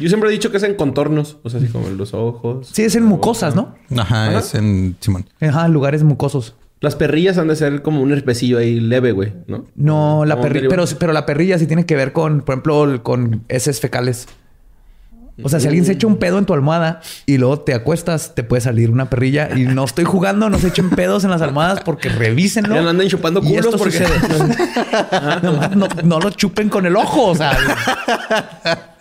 Yo siempre he dicho que es en contornos. O sea, así como en los ojos. Sí, es en mucosas, boca. ¿no? Ajá, Ajá. es en Simón. Ajá, lugares mucosos. Las perrillas han de ser como un herpesillo ahí leve, güey, ¿no? No, la ¿Cómo perrilla, pero, pero la perrilla sí tiene que ver con, por ejemplo, con heces fecales. O sea, si alguien se echa un pedo en tu almohada y luego te acuestas, te puede salir una perrilla. Y no estoy jugando, no se echen pedos en las almohadas porque revísenlo. Ya no anden chupando Y culos esto porque- sucede. No, no lo chupen con el ojo, o sea,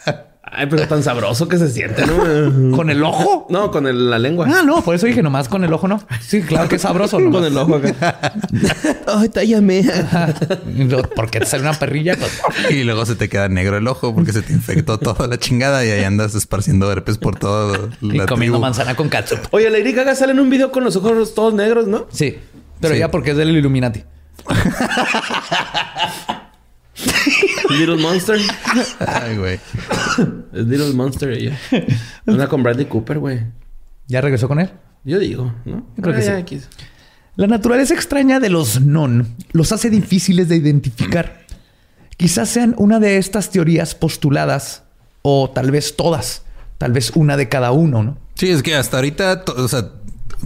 Ay, pero tan sabroso que se siente, ¿no? con el ojo. No, con el- la lengua. Ah, no, por eso dije nomás con el ojo, no. Sí, claro que es sabroso, ¿no? Con el ojo acá. Ay, tállame. Porque te sale una perrilla, pues. Y luego se te queda negro el ojo porque se te infectó toda la chingada y ahí andas esparciendo herpes por todo Y la comiendo tribu. manzana con catsup. Oye, Lady Gaga sale en un video con los ojos todos negros, ¿no? Sí, pero Sí. ya porque es del Illuminati. Little Monster. Ay, güey. Es Little Monster ella. Una con Bradley Cooper, güey. ¿Ya regresó con él? Yo digo, ¿no? Yo creo que Ah, ya, sí. X. La naturaleza extraña de los non los hace difíciles de identificar. Quizás sean una de estas teorías postuladas, o tal vez todas, tal vez una de cada uno, ¿no? Sí, es que hasta ahorita, o sea,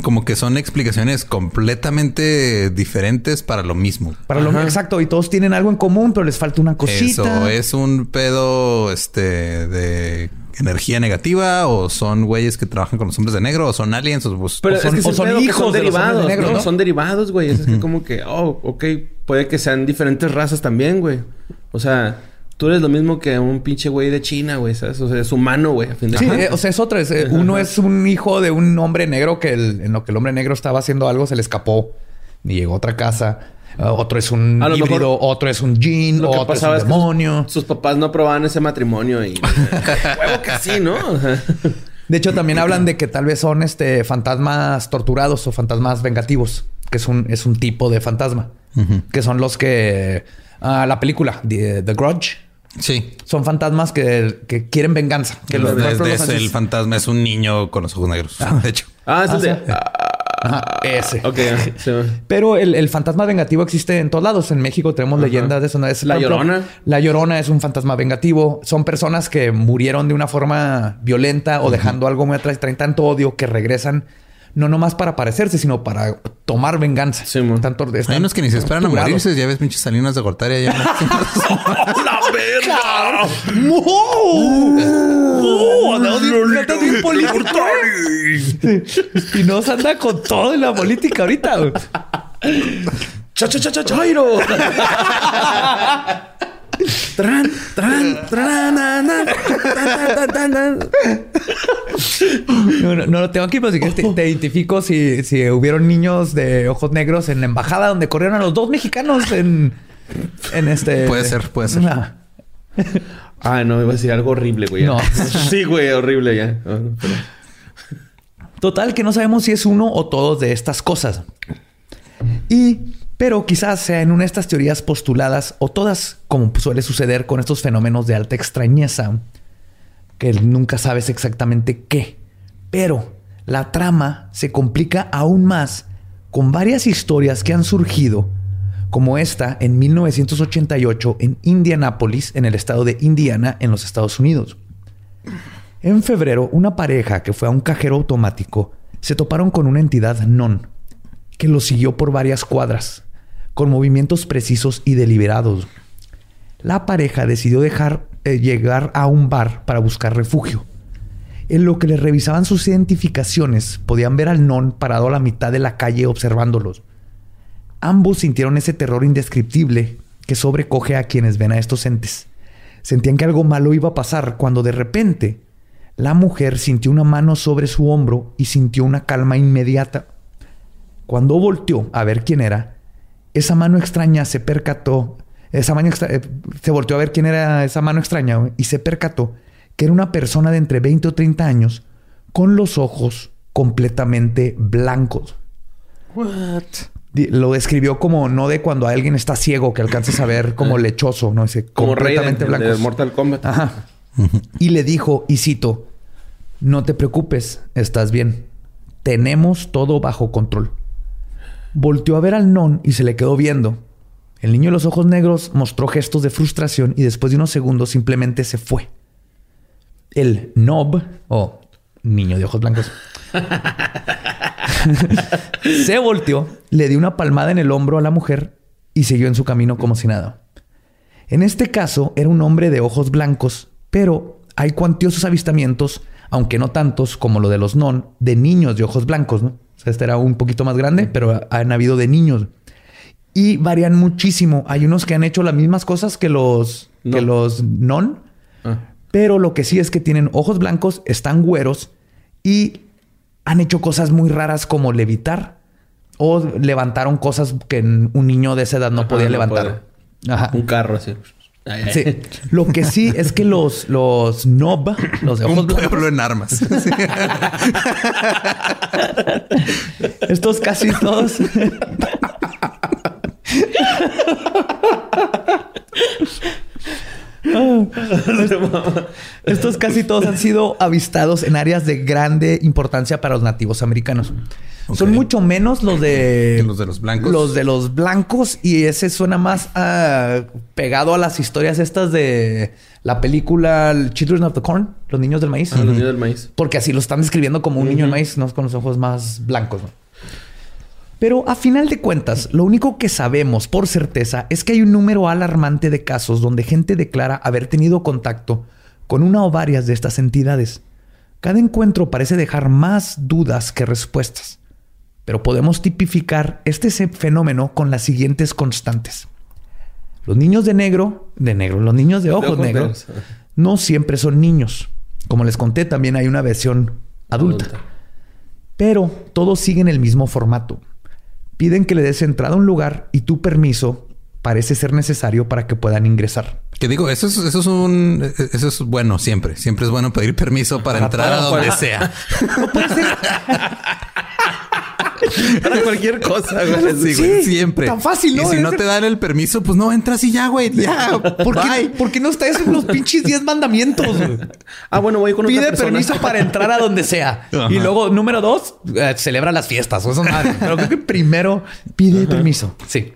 como que son explicaciones completamente diferentes para lo mismo. Para lo exacto, y todos tienen algo en común, pero les falta una cosita. Eso es un pedo este de energía negativa o son güeyes que trabajan con los hombres de negro o son aliens o pues, Pero O son- es que es o el son pedo que hijos son de los hombres derivados, negros, ¿no? ¿no? Son derivados, güey. Es que como que, oh, ok, puede que sean diferentes razas también, güey. O sea, tú eres lo mismo que un pinche güey de China, güey, ¿sabes? O sea, es humano, güey, a fin de Sí, cuentas. eh, o sea, es otra. es, eh, uno es un hijo de un hombre negro que el- en lo que el hombre negro estaba haciendo algo se le escapó y llegó a otra casa. Uh, otro es un A lo híbrido, mejor otro es un jean, Lo que otro es un es que sus- demonio. sus, papás no aprobaban ese matrimonio y... Huevo que sí, ¿no? De hecho, también hablan de que tal vez son este fantasmas torturados o fantasmas vengativos, que es un, es un tipo de fantasma. Que son los que. ah, la película, The, The Grudge. Sí. Son fantasmas que, que quieren venganza. Que los, los ese, el fantasma es un niño con los ojos negros. De hecho. Ah, es Ah, el de... sí. Ajá, ese. Ok, sí. Pero el, el fantasma vengativo existe en todos lados. En México tenemos leyendas de eso. ¿no? Es, La ejemplo, Llorona. La Llorona es un fantasma vengativo. Son personas que murieron de una forma violenta o dejando algo muy atrás. Traen tanto odio que regresan no nomás para parecerse, sino para tomar venganza. Sí, mon. Tanto, Hay unos que ni se esperan a morirse. Ya ves pinches salinas de Gortari allá. ¡La verga! Andamos bien- andamos bien políticos, güey. Espinosa anda con todo en la política ahorita. ¡Cha, cha, cha, cha, chairo! Tran, tran, tran. No, no, no lo tengo aquí, pero si quieres te, te identifico si, si hubieron niños de ojos negros en la embajada donde corrieron a los dos mexicanos en, en este. Puede ser, puede ser. Ah, Ah, no, iba a decir algo horrible, güey. No. Sí, güey, horrible ya. Ah, pero- Total, que no sabemos si es uno o todos de estas cosas. Y, pero quizás sea en una de estas teorías postuladas o todas, como suele suceder con estos fenómenos de alta extrañeza, que nunca sabes exactamente qué. Pero la trama se complica aún más con varias historias que han surgido, como esta en 1988 en Indianápolis, en el estado de Indiana, en los Estados Unidos. En febrero, una pareja que fue a un cajero automático se toparon con una entidad non que los siguió por varias cuadras, con movimientos precisos y deliberados. La pareja decidió dejar eh, llegar a un bar para buscar refugio. En lo que les revisaban sus identificaciones, podían ver al non parado a la mitad de la calle observándolos. Ambos sintieron ese terror indescriptible que sobrecoge a quienes ven a estos entes. Sentían que algo malo iba a pasar cuando de repente la mujer sintió una mano sobre su hombro y sintió una calma inmediata. Cuando volteó a ver quién era, esa mano extraña se percató, esa mano extra- eh, se volteó a ver quién era esa mano extraña y se percató que era una persona de entre 20 o 30 años con los ojos completamente blancos. Di- Lo describió como no de cuando alguien está ciego que alcanzas a ver como lechoso, no Como Raiden, completamente de blancos. Mortal Kombat. Ajá. Y le dijo, y cito, no te preocupes, estás bien. Tenemos todo bajo control. Volteó a ver al non y se le quedó viendo. El niño de los ojos negros mostró gestos de frustración y después de unos segundos simplemente se fue. El nob, o niño de ojos blancos, se volteó, le dio una palmada en el hombro a la mujer y siguió en su camino como si nada. En este caso era un hombre de ojos blancos, pero hay cuantiosos avistamientos, aunque no tantos como lo de los non, de niños de ojos blancos, ¿no? O sea, este era un poquito más grande, pero han habido de niños. Y varían muchísimo. Hay unos que han hecho las mismas cosas que los, que los non, Ah. pero lo que sí es que tienen ojos blancos, están güeros y han hecho cosas muy raras como levitar o levantaron cosas que un niño de esa edad no Ajá, podía no levantar. Ajá. Un carro así. Sí. Lo que sí es que los, los nob, los de ojos Un blancos, pueblo en armas. Sí. estos casi todos. Estos casi todos han sido avistados en áreas de grande importancia para los nativos americanos. Son mucho menos los de los de los blancos. Los de los blancos y ese suena más ah, pegado a las historias estas de la película Children of the Corn, los niños del maíz. Ah, los niños del maíz. Porque así lo están describiendo como un niño del maíz, no con los ojos más blancos. ¿no? Pero a final de cuentas, lo único que sabemos por certeza es que hay un número alarmante de casos donde gente declara haber tenido contacto con una o varias de estas entidades. Cada encuentro parece dejar más dudas que respuestas, pero podemos tipificar este fenómeno con las siguientes constantes. Los niños de negro, de negro, los niños de ojos, ojos negros, negros. no siempre son niños. Como les conté, también hay una versión adulta. Adulta. Pero todos siguen el mismo formato. Piden que le des entrada a un lugar y tu permiso parece ser necesario para que puedan ingresar. Que digo, eso es, eso es un, eso es bueno siempre. Siempre es bueno pedir permiso para Para entrar a donde para- sea. Para cualquier cosa, güey. Sí, güey, Sí, siempre. tan fácil, ¿no? Y si no te dan el permiso, pues no entras y ya, güey. Ya. ¿Por qué, Bye. por qué no está eso en los pinches 10 mandamientos? güey? Ah, bueno, voy con otra Pide persona. permiso para entrar a donde sea. Ajá. Y luego, número dos, eh, celebra las fiestas. o esas madres. Pero creo que primero pide permiso. Sí.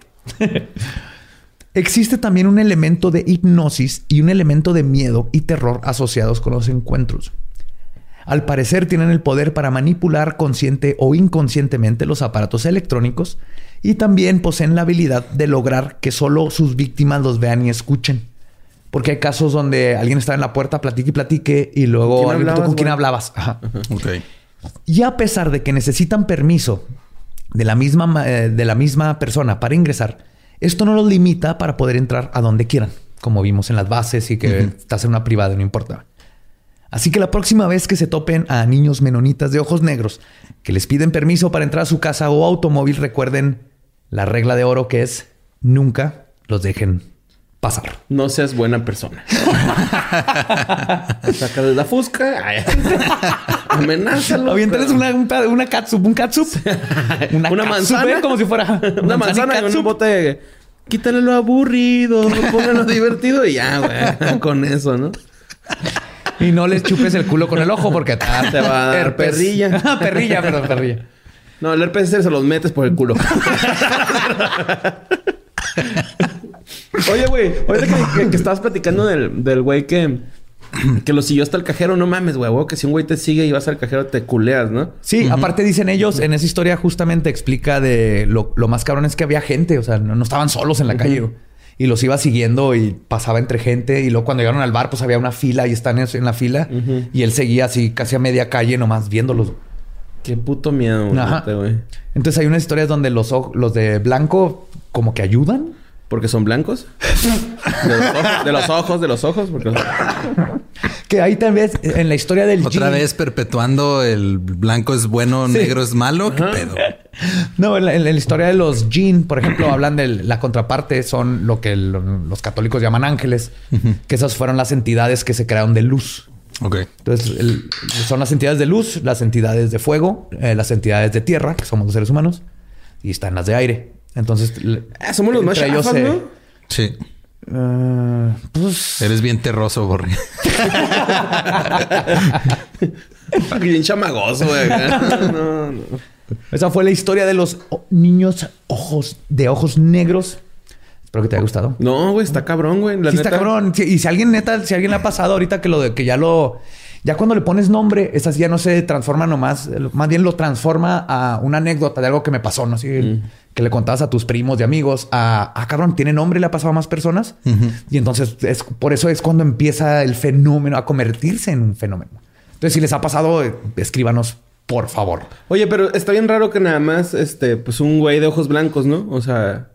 Existe también un elemento de hipnosis y un elemento de miedo y terror asociados con los encuentros. Al parecer tienen el poder para manipular consciente o inconscientemente los aparatos electrónicos y también poseen la habilidad de lograr que solo sus víctimas los vean y escuchen. Porque hay casos donde alguien está en la puerta, platique y platique y luego ¿Quién hablabas, con quién hablabas. Ajá. Ok. Y a pesar de que necesitan permiso de la misma, ma- eh, de la misma persona para ingresar, esto no los limita para poder entrar a donde quieran, como vimos en las bases y que estás en una privada, no importa. Así que la próxima vez que se topen a niños menonitas de ojos negros que les piden permiso para entrar a su casa o automóvil, recuerden la regla de oro que es nunca los dejen pasar. No seas buena persona. Saca de la fusca. Amenázalo. Aviéntales una, una catsup, un catsup. Una manzana. ¿eh? Como si fuera Una manzana y un bote de... Quítale lo aburrido, póngalo divertido y ya, güey. Con eso, ¿no? Y no les chupes el culo con el ojo porque te, Te va a dar perrilla. perrilla, perdón, perrilla. No, el herpes se los metes por el culo. Oye, güey, ahorita que, que- que estabas platicando del del güey que, que lo siguió hasta el cajero, no mames, güey, que si un güey te sigue y vas al cajero te culeas, ¿no? Sí, aparte dicen ellos, en esa historia justamente explica de lo, lo más cabrón es que había gente, o sea, no, no estaban solos en la calle. güey. Y los iba siguiendo y pasaba entre gente. Y luego cuando llegaron al bar, pues había una fila y están en en la fila. Y él seguía así casi a media calle nomás viéndolos. Qué puto miedo, güey. Entonces hay unas historias donde los, los de blanco como que ayudan. ¿Porque son blancos? De los ojos, de los ojos, de los ojos, porque... Que ahí tal vez en la historia del Otra jean- vez perpetuando el blanco es bueno, negro es malo. ¿Qué pedo? No, en la, en la historia de los Jin, por ejemplo, hablan de la contraparte, son lo que lo- los católicos llaman ángeles, que esas fueron las entidades que se crearon de luz. Ok. Entonces, el- son las entidades de luz, las entidades de fuego, eh, las entidades de tierra, que somos los seres humanos, y están las de aire. Entonces, Ah, somos los más chafas, se- ¿no? Sí. eh, pues, Eres bien terroso, Borre. Bien chamagoso, güey. No, no. esa fue la historia de los niños ojos de ojos negros. Espero que te haya gustado. No, güey, está cabrón, güey. La Sí está cabrón. Y si alguien neta, si alguien le ha pasado ahorita que lo de que ya lo. Ya cuando le pones nombre, esas ya no se transforma nomás, más bien lo transforma a una anécdota de algo que me pasó, ¿no? Así Mm. que le contabas a tus primos y amigos, a, ah, cabrón, tiene nombre, le ha pasado a más personas. Y entonces es por eso es cuando empieza el fenómeno a convertirse en un fenómeno. Entonces, si les ha pasado, escríbanos, por favor. Oye, pero está bien raro que nada más, este, pues un güey de ojos blancos, ¿no? O sea,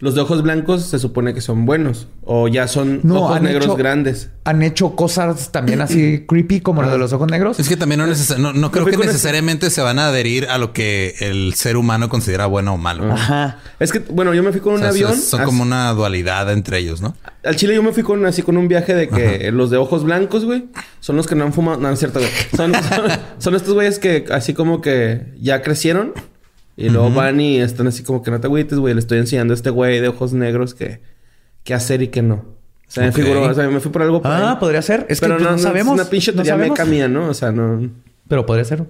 los de ojos blancos se supone que son buenos. O ya son No, ojos han negros hecho- grandes. Han hecho cosas también así creepy como lo de los ojos negros. Es que también no, neces- no, no creo que necesariamente se van a adherir a lo que el ser humano considera bueno o malo. Ajá. Es que, bueno, yo me fui con O un sea, avión. son- así- como una dualidad entre ellos, ¿no? Al Chile yo me fui con así con un viaje de que los de ojos blancos, güey, son los que no han fumado. No, no es cierto, güey. Son, son, son estos güeyes que así como que ya crecieron y luego van y están así como que no te agüites, güey. Le estoy enseñando a este güey de ojos negros que qué hacer y qué no. O sea, Ok. me figuró, o sea, me fui por algo por Ah, ahí. podría ser. Es pero que pues, no, sabemos. Es una pinche no teoría sabemos. meca mía, ¿no? O sea, no. Pero podría ser.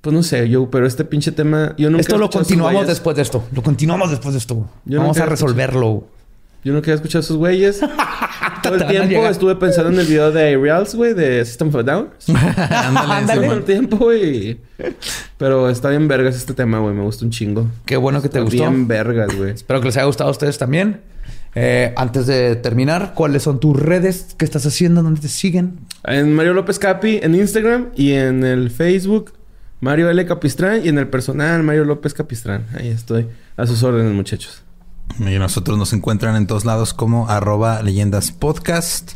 Pues no sé, yo, pero este pinche tema. Yo nunca Esto lo continuamos después de esto. Lo continuamos después de esto. Yo Vamos a resolverlo. Yo nunca había escuchado a esos güeyes. Todo el tiempo estuve pensando en el video de Reals, güey, de System of a Down. Ándale, Todo el tiempo, güey. Pero está bien vergas este tema, güey. Me gusta un chingo. Qué bueno que te Está gustó. Bien vergas, güey. Espero que les haya gustado a ustedes también. Eh, antes de terminar, ¿cuáles son tus redes? ¿Qué estás haciendo? ¿Dónde te siguen? En Mario López Capi, en Instagram y en el Facebook, Mario L. Capistrán. Y en el personal, Mario López Capistrán. Ahí estoy. A sus órdenes, muchachos. Y nosotros nos encuentran en todos lados como arroba leyendas podcast.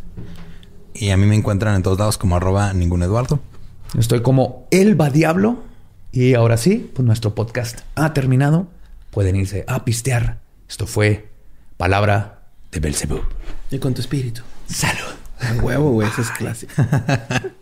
Y a mí me encuentran en todos lados como arroba ningún Eduardo. Estoy como Elba Diablo. Y ahora sí, pues nuestro podcast ha terminado. pueden irse a pistear. Esto fue Palabra de Belzebub. Y con tu espíritu. Salud. A huevo, güey. Eso es clásico.